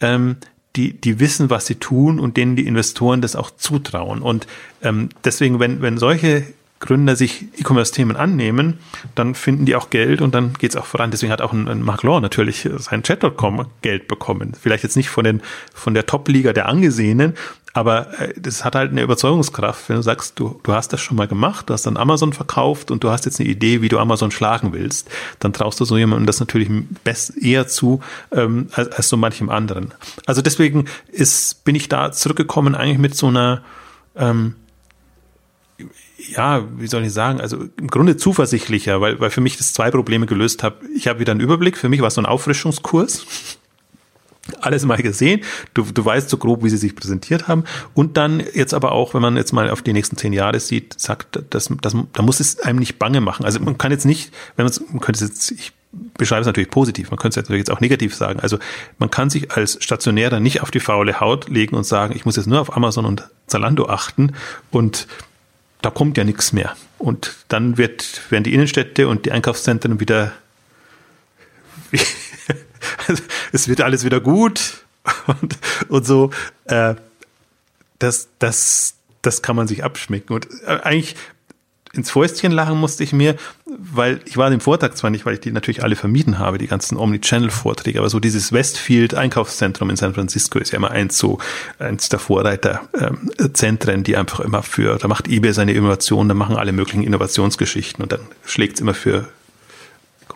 ähm, die, die wissen, was sie tun und denen die Investoren das auch zutrauen. Und ähm, deswegen, wenn, wenn solche Gründer sich E-Commerce-Themen annehmen, dann finden die auch Geld und dann geht es auch voran. Deswegen hat auch ein, ein Mark Law natürlich sein Chat.com Geld bekommen. Vielleicht jetzt nicht von, den, von der Top-Liga der Angesehenen, aber äh, das hat halt eine Überzeugungskraft, wenn du sagst, du, du hast das schon mal gemacht, du hast dann Amazon verkauft und du hast jetzt eine Idee, wie du Amazon schlagen willst, dann traust du so jemandem das natürlich best, eher zu ähm, als, als so manchem anderen. Also deswegen ist, bin ich da zurückgekommen eigentlich mit so einer ähm, ja, wie soll ich sagen, also im Grunde zuversichtlicher, weil, weil für mich das zwei Probleme gelöst habe. Ich habe wieder einen Überblick, für mich war es so ein Auffrischungskurs alles mal gesehen. Du, du weißt so grob, wie sie sich präsentiert haben. Und dann jetzt aber auch, wenn man jetzt mal auf die nächsten zehn Jahre sieht, sagt, das, das, da muss es einem nicht bange machen. Also man kann jetzt nicht, wenn man man könnte jetzt, ich beschreibe es natürlich positiv, man könnte es natürlich jetzt auch negativ sagen. Also man kann sich als Stationärer nicht auf die faule Haut legen und sagen, ich muss jetzt nur auf Amazon und Zalando achten und da kommt ja nichts mehr. Und dann wird, werden die Innenstädte und die Einkaufszentren wieder es wird alles wieder gut und, und so. Äh, das, das, das kann man sich abschmecken. Und äh, eigentlich ins Fäustchen lachen musste ich mir, weil ich war dem Vortrag zwar nicht, weil ich die natürlich alle vermieden habe, die ganzen Omnichannel-Vorträge, aber so dieses Westfield-Einkaufszentrum in San Francisco ist ja immer eins so, eins der Vorreiterzentren, ähm, die einfach immer für, da macht eBay seine Innovation, da machen alle möglichen Innovationsgeschichten und dann schlägt es immer für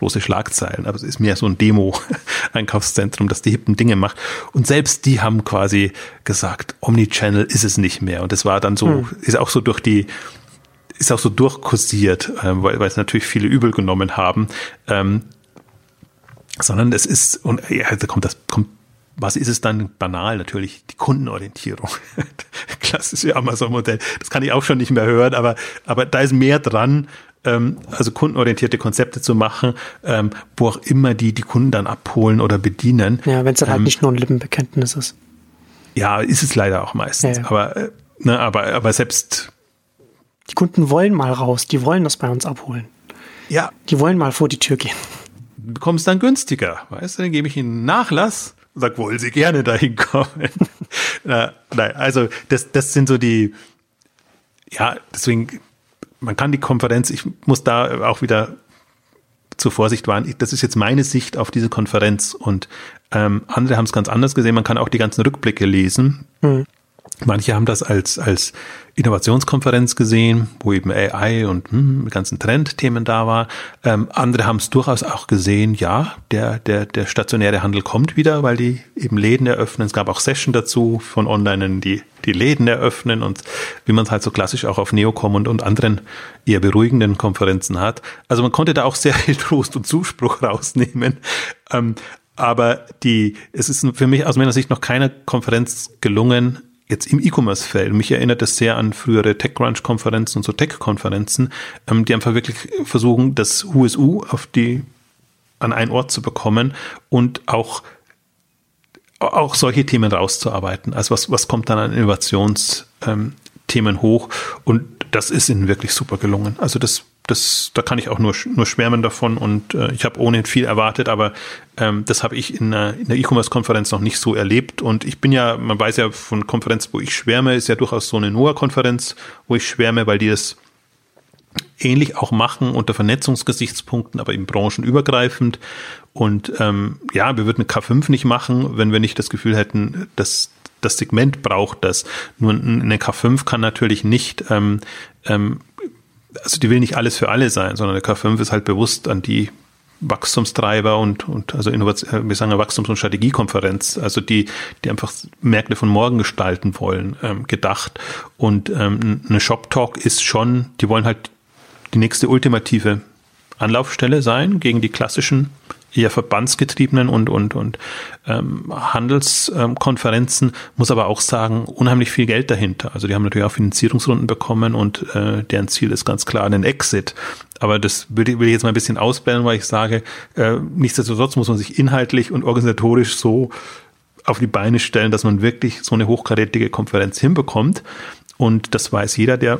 große Schlagzeilen, aber es ist mehr so ein Demo-Einkaufszentrum, das die hippen Dinge macht. Und selbst die haben quasi gesagt, Omnichannel ist es nicht mehr. Und es war dann so, hm. ist auch so durch die, ist auch so durchkursiert, äh, weil, weil es natürlich viele übel genommen haben. Ähm, sondern es ist, und ja, da kommt das, kommt was ist es dann banal? Natürlich die Kundenorientierung. Klassische Amazon-Modell. Das kann ich auch schon nicht mehr hören, aber, aber da ist mehr dran, ähm, also kundenorientierte Konzepte zu machen, ähm, wo auch immer die die Kunden dann abholen oder bedienen. Ja, wenn es dann halt ähm, nicht nur ein Lippenbekenntnis ist. Ja, ist es leider auch meistens. Ja, ja. Aber, äh, ne, aber, aber selbst. Die Kunden wollen mal raus, die wollen das bei uns abholen. Ja. Die wollen mal vor die Tür gehen. Du bekommst dann günstiger, weißt du, dann gebe ich ihnen Nachlass und sag, wollen sie gerne dahin kommen. Na, nein, also das, das sind so die, ja, deswegen man kann die Konferenz, ich muss da auch wieder zur Vorsicht warnen, das ist jetzt meine Sicht auf diese Konferenz und ähm, andere haben es ganz anders gesehen. Man kann auch die ganzen Rückblicke lesen. Mhm. Manche haben das als, als Innovationskonferenz gesehen, wo eben AI und hm, ganzen Trendthemen da war. Ähm, andere haben es durchaus auch gesehen, ja, der, der, der stationäre Handel kommt wieder, weil die eben Läden eröffnen. Es gab auch Session dazu von Online, die die Läden eröffnen und wie man es halt so klassisch auch auf Neocom und, und anderen eher beruhigenden Konferenzen hat. Also man konnte da auch sehr viel Trost und Zuspruch rausnehmen. Ähm, aber die, es ist für mich aus meiner Sicht noch keine Konferenz gelungen, jetzt im E-Commerce-Feld, mich erinnert das sehr an frühere TechCrunch-Konferenzen und so Tech-Konferenzen, ähm, die einfach wirklich versuchen, das USU auf die, an einen Ort zu bekommen und auch, auch solche Themen rauszuarbeiten. Also was, was kommt dann an Innovationsthemen ähm, hoch? Und das ist ihnen wirklich super gelungen. Also das das, da kann ich auch nur, nur schwärmen davon und äh, ich habe ohnehin viel erwartet, aber ähm, das habe ich in, äh, in der E-Commerce-Konferenz noch nicht so erlebt und ich bin ja, man weiß ja von Konferenz, wo ich schwärme, ist ja durchaus so eine NOAA-Konferenz, wo ich schwärme, weil die das ähnlich auch machen unter Vernetzungsgesichtspunkten, aber eben branchenübergreifend. Und ähm, ja, wir würden eine K5 nicht machen, wenn wir nicht das Gefühl hätten, dass das Segment braucht das. Nur eine K5 kann natürlich nicht, ähm, ähm, also die will nicht alles für alle sein, sondern eine K5 ist halt bewusst an die Wachstumstreiber und, und also Innovation, wir sagen Wachstums- und Strategiekonferenz, also die, die einfach Märkte von morgen gestalten wollen, ähm, gedacht. Und ähm, eine Shop Talk ist schon, die wollen halt die nächste ultimative Anlaufstelle sein gegen die klassischen eher verbandsgetriebenen und, und, und ähm, Handelskonferenzen, muss aber auch sagen, unheimlich viel Geld dahinter. Also die haben natürlich auch Finanzierungsrunden bekommen und äh, deren Ziel ist ganz klar ein Exit. Aber das will ich, will ich jetzt mal ein bisschen ausblenden, weil ich sage, äh, nichtsdestotrotz muss man sich inhaltlich und organisatorisch so auf die Beine stellen, dass man wirklich so eine hochkarätige Konferenz hinbekommt. Und das weiß jeder, der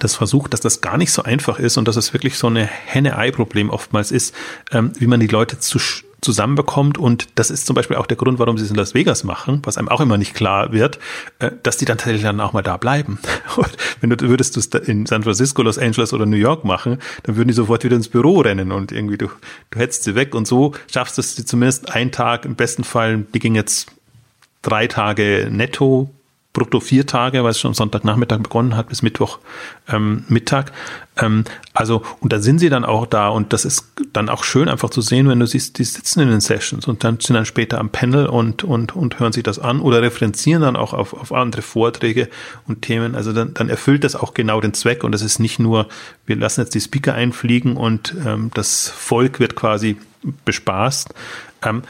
das versucht, dass das gar nicht so einfach ist und dass es wirklich so eine Henne-Ei-Problem oftmals ist, ähm, wie man die Leute zu, zusammenbekommt. Und das ist zum Beispiel auch der Grund, warum sie es in Las Vegas machen, was einem auch immer nicht klar wird, äh, dass die dann tatsächlich dann auch mal da bleiben. Und wenn du würdest du es in San Francisco, Los Angeles oder New York machen, dann würden die sofort wieder ins Büro rennen und irgendwie du, du hättest sie weg. Und so schaffst du es zumindest einen Tag, im besten Fall, die ging jetzt drei Tage netto brutto vier Tage, weil es schon Sonntagnachmittag begonnen hat, bis Mittwoch ähm, Mittag. Ähm, also, und da sind sie dann auch da und das ist dann auch schön einfach zu sehen, wenn du siehst, die sitzen in den Sessions und dann sind dann später am Panel und, und, und hören sich das an oder referenzieren dann auch auf, auf andere Vorträge und Themen. Also dann, dann erfüllt das auch genau den Zweck und das ist nicht nur, wir lassen jetzt die Speaker einfliegen und ähm, das Volk wird quasi bespaßt,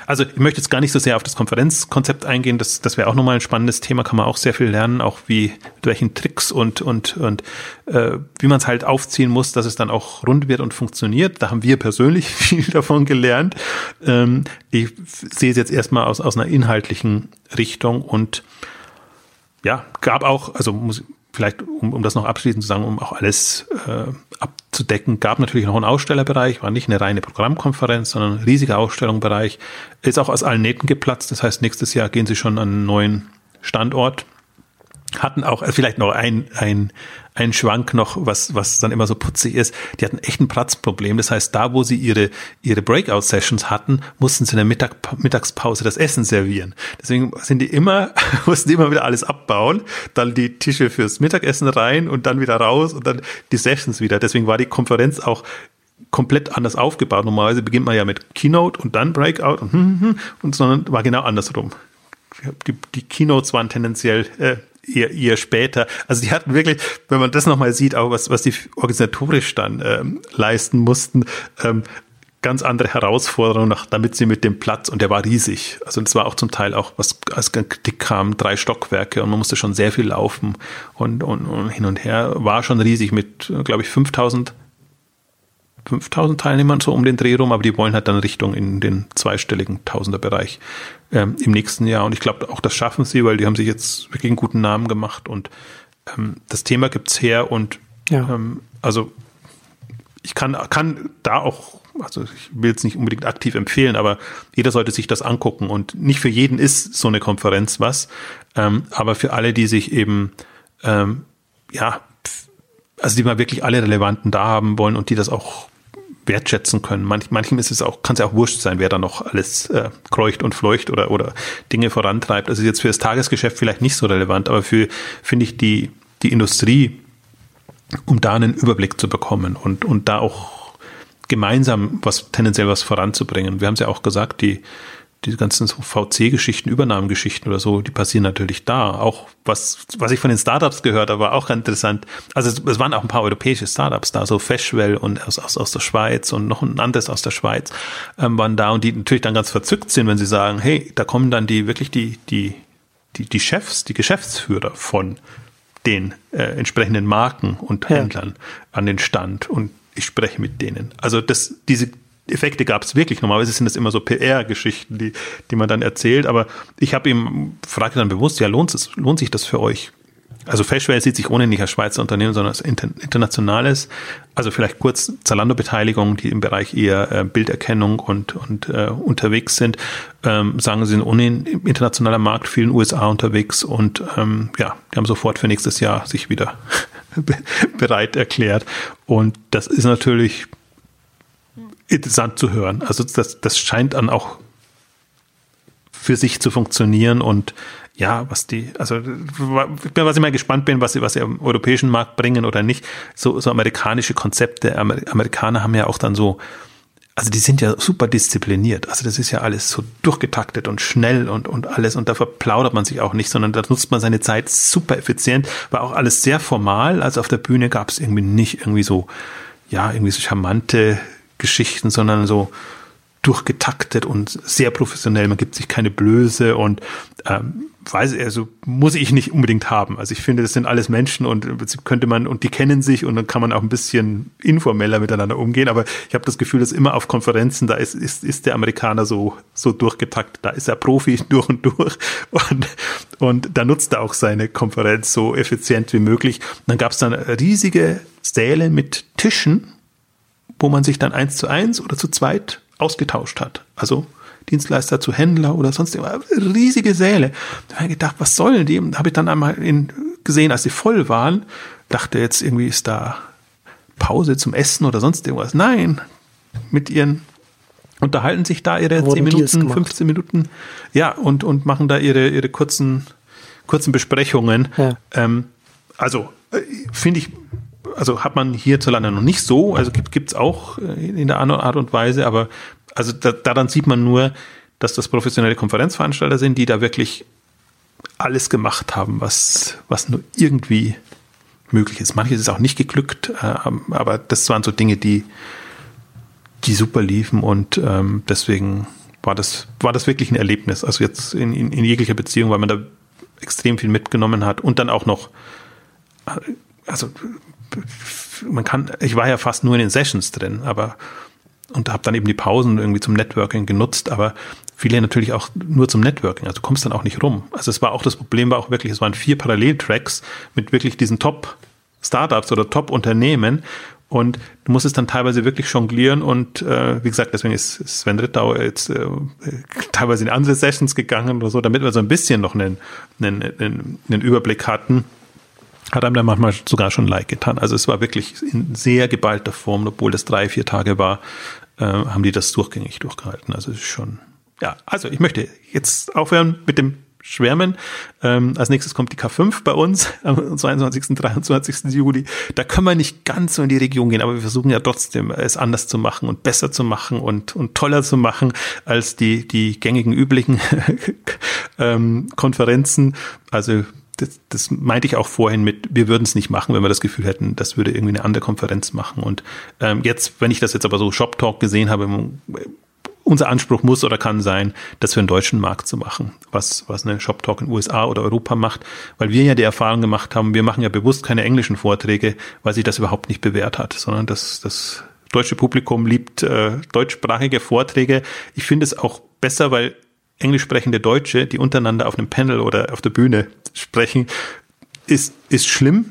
also ich möchte jetzt gar nicht so sehr auf das Konferenzkonzept eingehen, das, das wäre auch nochmal ein spannendes Thema, kann man auch sehr viel lernen, auch wie, mit welchen Tricks und, und, und äh, wie man es halt aufziehen muss, dass es dann auch rund wird und funktioniert. Da haben wir persönlich viel davon gelernt. Ähm, ich sehe es jetzt erstmal aus, aus einer inhaltlichen Richtung und ja, gab auch, also muss, vielleicht, um, um das noch abschließend zu sagen, um auch alles äh, abzudecken, gab natürlich noch einen Ausstellerbereich, war nicht eine reine Programmkonferenz, sondern ein riesiger Ausstellungsbereich, ist auch aus allen Nähten geplatzt. Das heißt, nächstes Jahr gehen sie schon an einen neuen Standort hatten auch äh, vielleicht noch ein, ein, ein Schwank noch, was, was dann immer so putzig ist. Die hatten echt ein Platzproblem. Das heißt, da, wo sie ihre, ihre Breakout-Sessions hatten, mussten sie in der Mittag, Mittagspause das Essen servieren. Deswegen sind die immer, mussten die immer wieder alles abbauen, dann die Tische fürs Mittagessen rein und dann wieder raus und dann die Sessions wieder. Deswegen war die Konferenz auch komplett anders aufgebaut. Normalerweise beginnt man ja mit Keynote und dann Breakout und, hm, hm, hm, und sondern war genau andersrum. Die, die Keynotes waren tendenziell äh, eher, eher später. Also die hatten wirklich, wenn man das nochmal sieht, auch was, was die organisatorisch dann ähm, leisten mussten, ähm, ganz andere Herausforderungen, damit sie mit dem Platz, und der war riesig, also das war auch zum Teil auch, was als Kritik kam, drei Stockwerke und man musste schon sehr viel laufen und, und, und hin und her, war schon riesig mit, glaube ich, 5000 5000 Teilnehmern so um den Dreh rum, aber die wollen halt dann Richtung in den zweistelligen Tausenderbereich ähm, im nächsten Jahr. Und ich glaube, auch das schaffen sie, weil die haben sich jetzt wirklich einen guten Namen gemacht und ähm, das Thema gibt's her und ja. ähm, also ich kann, kann da auch, also ich will es nicht unbedingt aktiv empfehlen, aber jeder sollte sich das angucken und nicht für jeden ist so eine Konferenz was, ähm, aber für alle, die sich eben ähm, ja also die mal wirklich alle Relevanten da haben wollen und die das auch wertschätzen können. Manch, manchem ist es auch, kann es ja auch wurscht sein, wer da noch alles äh, kreucht und fleucht oder, oder Dinge vorantreibt. Das ist jetzt für das Tagesgeschäft vielleicht nicht so relevant, aber für, finde ich, die, die Industrie, um da einen Überblick zu bekommen und, und da auch gemeinsam was, tendenziell was voranzubringen. Wir haben es ja auch gesagt, die, diese ganzen so VC-Geschichten, Übernahmegeschichten oder so, die passieren natürlich da. Auch was, was ich von den Startups gehört habe, war auch interessant. Also es, es waren auch ein paar europäische Startups da, so Feschwell und aus, aus, aus der Schweiz und noch ein anderes aus der Schweiz ähm, waren da und die natürlich dann ganz verzückt sind, wenn sie sagen, hey, da kommen dann die wirklich die, die, die, die Chefs, die Geschäftsführer von den äh, entsprechenden Marken und Händlern ja. an den Stand und ich spreche mit denen. Also das, diese, Effekte gab es wirklich. Normalerweise sind das immer so PR-Geschichten, die, die man dann erzählt. Aber ich habe ihm, frage dann bewusst, ja, lohnt, es, lohnt sich das für euch? also Fashwell sieht sich ohnehin nicht als Schweizer Unternehmen, sondern als inter, internationales. Also vielleicht kurz Zalando-Beteiligung, die im Bereich eher äh, Bilderkennung und, und äh, unterwegs sind. Ähm, sagen sie sind ohnehin im internationalen Markt, vielen USA unterwegs und ähm, ja, die haben sofort für nächstes Jahr sich wieder bereit erklärt. Und das ist natürlich interessant zu hören. Also das, das scheint dann auch für sich zu funktionieren und ja, was die, also was ich mal gespannt bin, was sie, was sie am europäischen Markt bringen oder nicht. So, so amerikanische Konzepte. Amer Amerikaner haben ja auch dann so, also die sind ja super diszipliniert. Also das ist ja alles so durchgetaktet und schnell und, und alles. Und da verplaudert man sich auch nicht, sondern da nutzt man seine Zeit super effizient. War auch alles sehr formal. Also auf der Bühne gab es irgendwie nicht irgendwie so, ja, irgendwie so charmante Geschichten, sondern so, durchgetaktet und sehr professionell. Man gibt sich keine Blöße und ähm, weiß also muss ich nicht unbedingt haben. Also ich finde, das sind alles Menschen und im Prinzip könnte man und die kennen sich und dann kann man auch ein bisschen informeller miteinander umgehen. Aber ich habe das Gefühl, dass immer auf Konferenzen da ist ist ist der Amerikaner so so durchgetaktet. Da ist er Profi durch und durch und und da nutzt er auch seine Konferenz so effizient wie möglich. Und dann gab es dann riesige Säle mit Tischen, wo man sich dann eins zu eins oder zu zweit ausgetauscht hat. Also Dienstleister zu Händler oder sonst irgendwas. Riesige Säle. Da habe ich gedacht, was sollen die? Da habe ich dann einmal in, gesehen, als sie voll waren, dachte jetzt irgendwie ist da Pause zum Essen oder sonst irgendwas. Nein, mit ihren unterhalten sich da ihre Wurden 10 Minuten, 15 Minuten, ja, und, und machen da ihre, ihre kurzen, kurzen Besprechungen. Ja. Ähm, also, äh, finde ich also hat man hierzulande noch nicht so, also gibt es auch äh, in der anderen Art und Weise, aber also da, daran sieht man nur, dass das professionelle Konferenzveranstalter sind, die da wirklich alles gemacht haben, was, was nur irgendwie möglich ist. Manches ist auch nicht geglückt, äh, aber das waren so Dinge, die, die super liefen und ähm, deswegen war das, war das wirklich ein Erlebnis. Also jetzt in, in, in jeglicher Beziehung, weil man da extrem viel mitgenommen hat und dann auch noch, äh, also man kann, ich war ja fast nur in den Sessions drin, aber und habe dann eben die Pausen irgendwie zum Networking genutzt, aber viele natürlich auch nur zum Networking. Also du kommst dann auch nicht rum. Also es war auch das Problem, war auch wirklich, es waren vier Paralleltracks mit wirklich diesen Top Startups oder Top Unternehmen und du musst es dann teilweise wirklich jonglieren und äh, wie gesagt, deswegen ist Sven Rittau jetzt äh, teilweise in andere Sessions gegangen oder so, damit wir so ein bisschen noch einen, einen, einen, einen Überblick hatten hat einem dann manchmal sogar schon Like getan. Also es war wirklich in sehr geballter Form, obwohl das drei, vier Tage war, äh, haben die das durchgängig durchgehalten. Also es ist schon, ja, also ich möchte jetzt aufhören mit dem Schwärmen. Ähm, als nächstes kommt die K5 bei uns am 22. 23. Juli. Da können wir nicht ganz so in die Region gehen, aber wir versuchen ja trotzdem es anders zu machen und besser zu machen und, und toller zu machen als die, die gängigen üblichen ähm, Konferenzen. Also das, das meinte ich auch vorhin mit, wir würden es nicht machen, wenn wir das Gefühl hätten, das würde irgendwie eine andere Konferenz machen. Und ähm, jetzt, wenn ich das jetzt aber so Shop Talk gesehen habe, unser Anspruch muss oder kann sein, das für den deutschen Markt zu machen, was, was eine Shop Talk in USA oder Europa macht, weil wir ja die Erfahrung gemacht haben, wir machen ja bewusst keine englischen Vorträge, weil sich das überhaupt nicht bewährt hat, sondern das, das deutsche Publikum liebt äh, deutschsprachige Vorträge. Ich finde es auch besser, weil englisch sprechende Deutsche, die untereinander auf einem Panel oder auf der Bühne sprechen, ist, ist schlimm.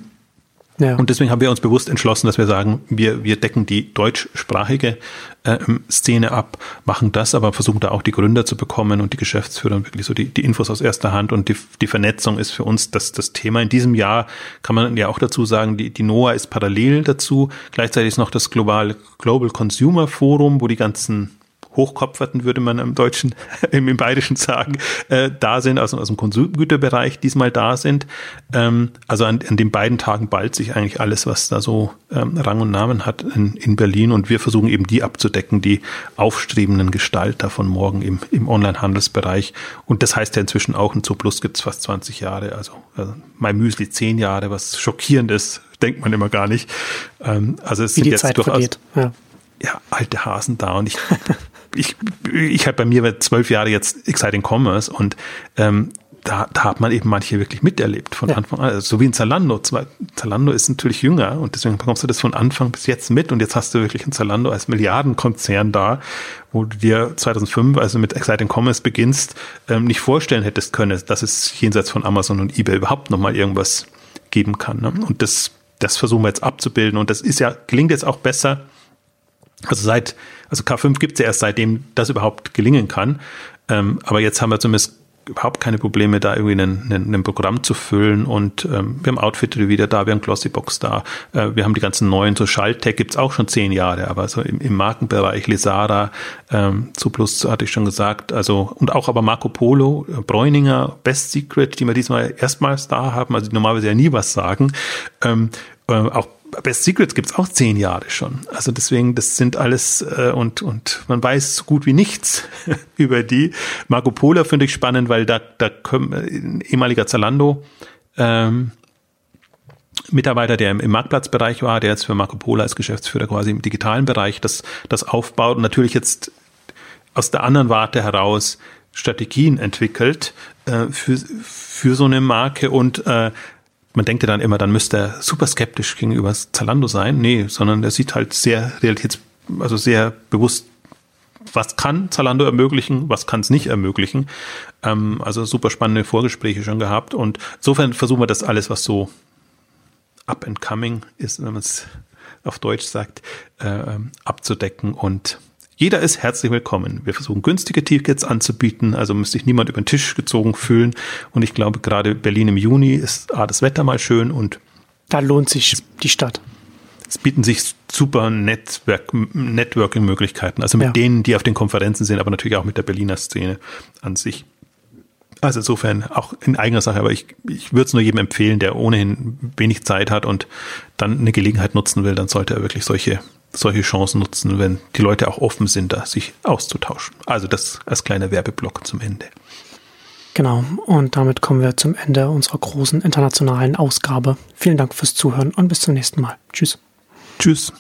Ja. Und deswegen haben wir uns bewusst entschlossen, dass wir sagen, wir, wir decken die deutschsprachige äh, Szene ab, machen das, aber versuchen da auch die Gründer zu bekommen und die Geschäftsführer und wirklich so die, die Infos aus erster Hand und die, die Vernetzung ist für uns das, das Thema. In diesem Jahr kann man ja auch dazu sagen, die, die NOAA ist parallel dazu. Gleichzeitig ist noch das Global, Global Consumer Forum, wo die ganzen Hochkopferten, würde man im Deutschen, im, im Bayerischen sagen, äh, da sind, also aus dem Konsumgüterbereich diesmal da sind. Ähm, also an, an den beiden Tagen ballt sich eigentlich alles, was da so ähm, Rang und Namen hat in, in Berlin und wir versuchen eben die abzudecken, die aufstrebenden Gestalter von morgen im, im Online-Handelsbereich. Und das heißt ja inzwischen auch, ein Zooplus gibt es fast 20 Jahre, also, also mein Müsli 10 Jahre, was schockierend ist, denkt man immer gar nicht. Ähm, also es Wie sind jetzt Zeit durchaus vergeht. Ja. ja, alte Hasen da und ich ich, ich habe bei mir zwölf Jahre jetzt Exciting Commerce und ähm, da, da hat man eben manche wirklich miterlebt von ja. Anfang an. Also so wie in Zalando. Zalando ist natürlich jünger und deswegen bekommst du das von Anfang bis jetzt mit und jetzt hast du wirklich ein Zalando als Milliardenkonzern da, wo du dir 2005, also mit Exciting Commerce beginnst, ähm, nicht vorstellen hättest können, dass es jenseits von Amazon und eBay überhaupt nochmal irgendwas geben kann. Ne? Und das, das versuchen wir jetzt abzubilden. Und das ist ja, gelingt jetzt auch besser. Also seit, also K5 gibt es ja erst seitdem das überhaupt gelingen kann. Ähm, aber jetzt haben wir zumindest überhaupt keine Probleme, da irgendwie ein, Programm zu füllen. Und ähm, wir haben Outfittery wieder da, wir haben Glossybox da, äh, wir haben die ganzen neuen, so Schalttech gibt's auch schon zehn Jahre, aber so im, im Markenbereich Lesara, ähm, Zuplus hatte ich schon gesagt, also und auch aber Marco Polo, äh, Bräuninger, Best Secret, die wir diesmal erstmals da haben, also die normalerweise ja nie was sagen. Ähm, äh, auch Best Secrets gibt's auch zehn Jahre schon. Also deswegen, das sind alles äh, und, und man weiß so gut wie nichts über die. Marco Polo finde ich spannend, weil da, da können, ein ehemaliger Zalando ähm, Mitarbeiter, der im, im Marktplatzbereich war, der jetzt für Marco Polo als Geschäftsführer quasi im digitalen Bereich das, das aufbaut und natürlich jetzt aus der anderen Warte heraus Strategien entwickelt äh, für, für so eine Marke und äh, man denkt ja dann immer, dann müsste er super skeptisch gegenüber Zalando sein. Nee, sondern er sieht halt sehr realitäts, also sehr bewusst, was kann Zalando ermöglichen, was kann es nicht ermöglichen. Ähm, also super spannende Vorgespräche schon gehabt. Und insofern versuchen wir das alles, was so up and coming ist, wenn man es auf Deutsch sagt, äh, abzudecken und jeder ist herzlich willkommen. Wir versuchen günstige Tickets anzubieten, also müsste sich niemand über den Tisch gezogen fühlen. Und ich glaube, gerade Berlin im Juni ist A, das Wetter mal schön und da lohnt sich die Stadt. Es bieten sich super Netzwerk, Networking-Möglichkeiten, also mit ja. denen, die auf den Konferenzen sind, aber natürlich auch mit der Berliner Szene an sich. Also insofern auch in eigener Sache, aber ich, ich würde es nur jedem empfehlen, der ohnehin wenig Zeit hat und dann eine Gelegenheit nutzen will, dann sollte er wirklich solche solche Chancen nutzen, wenn die Leute auch offen sind, da sich auszutauschen. Also das als kleiner Werbeblock zum Ende. Genau, und damit kommen wir zum Ende unserer großen internationalen Ausgabe. Vielen Dank fürs Zuhören und bis zum nächsten Mal. Tschüss. Tschüss.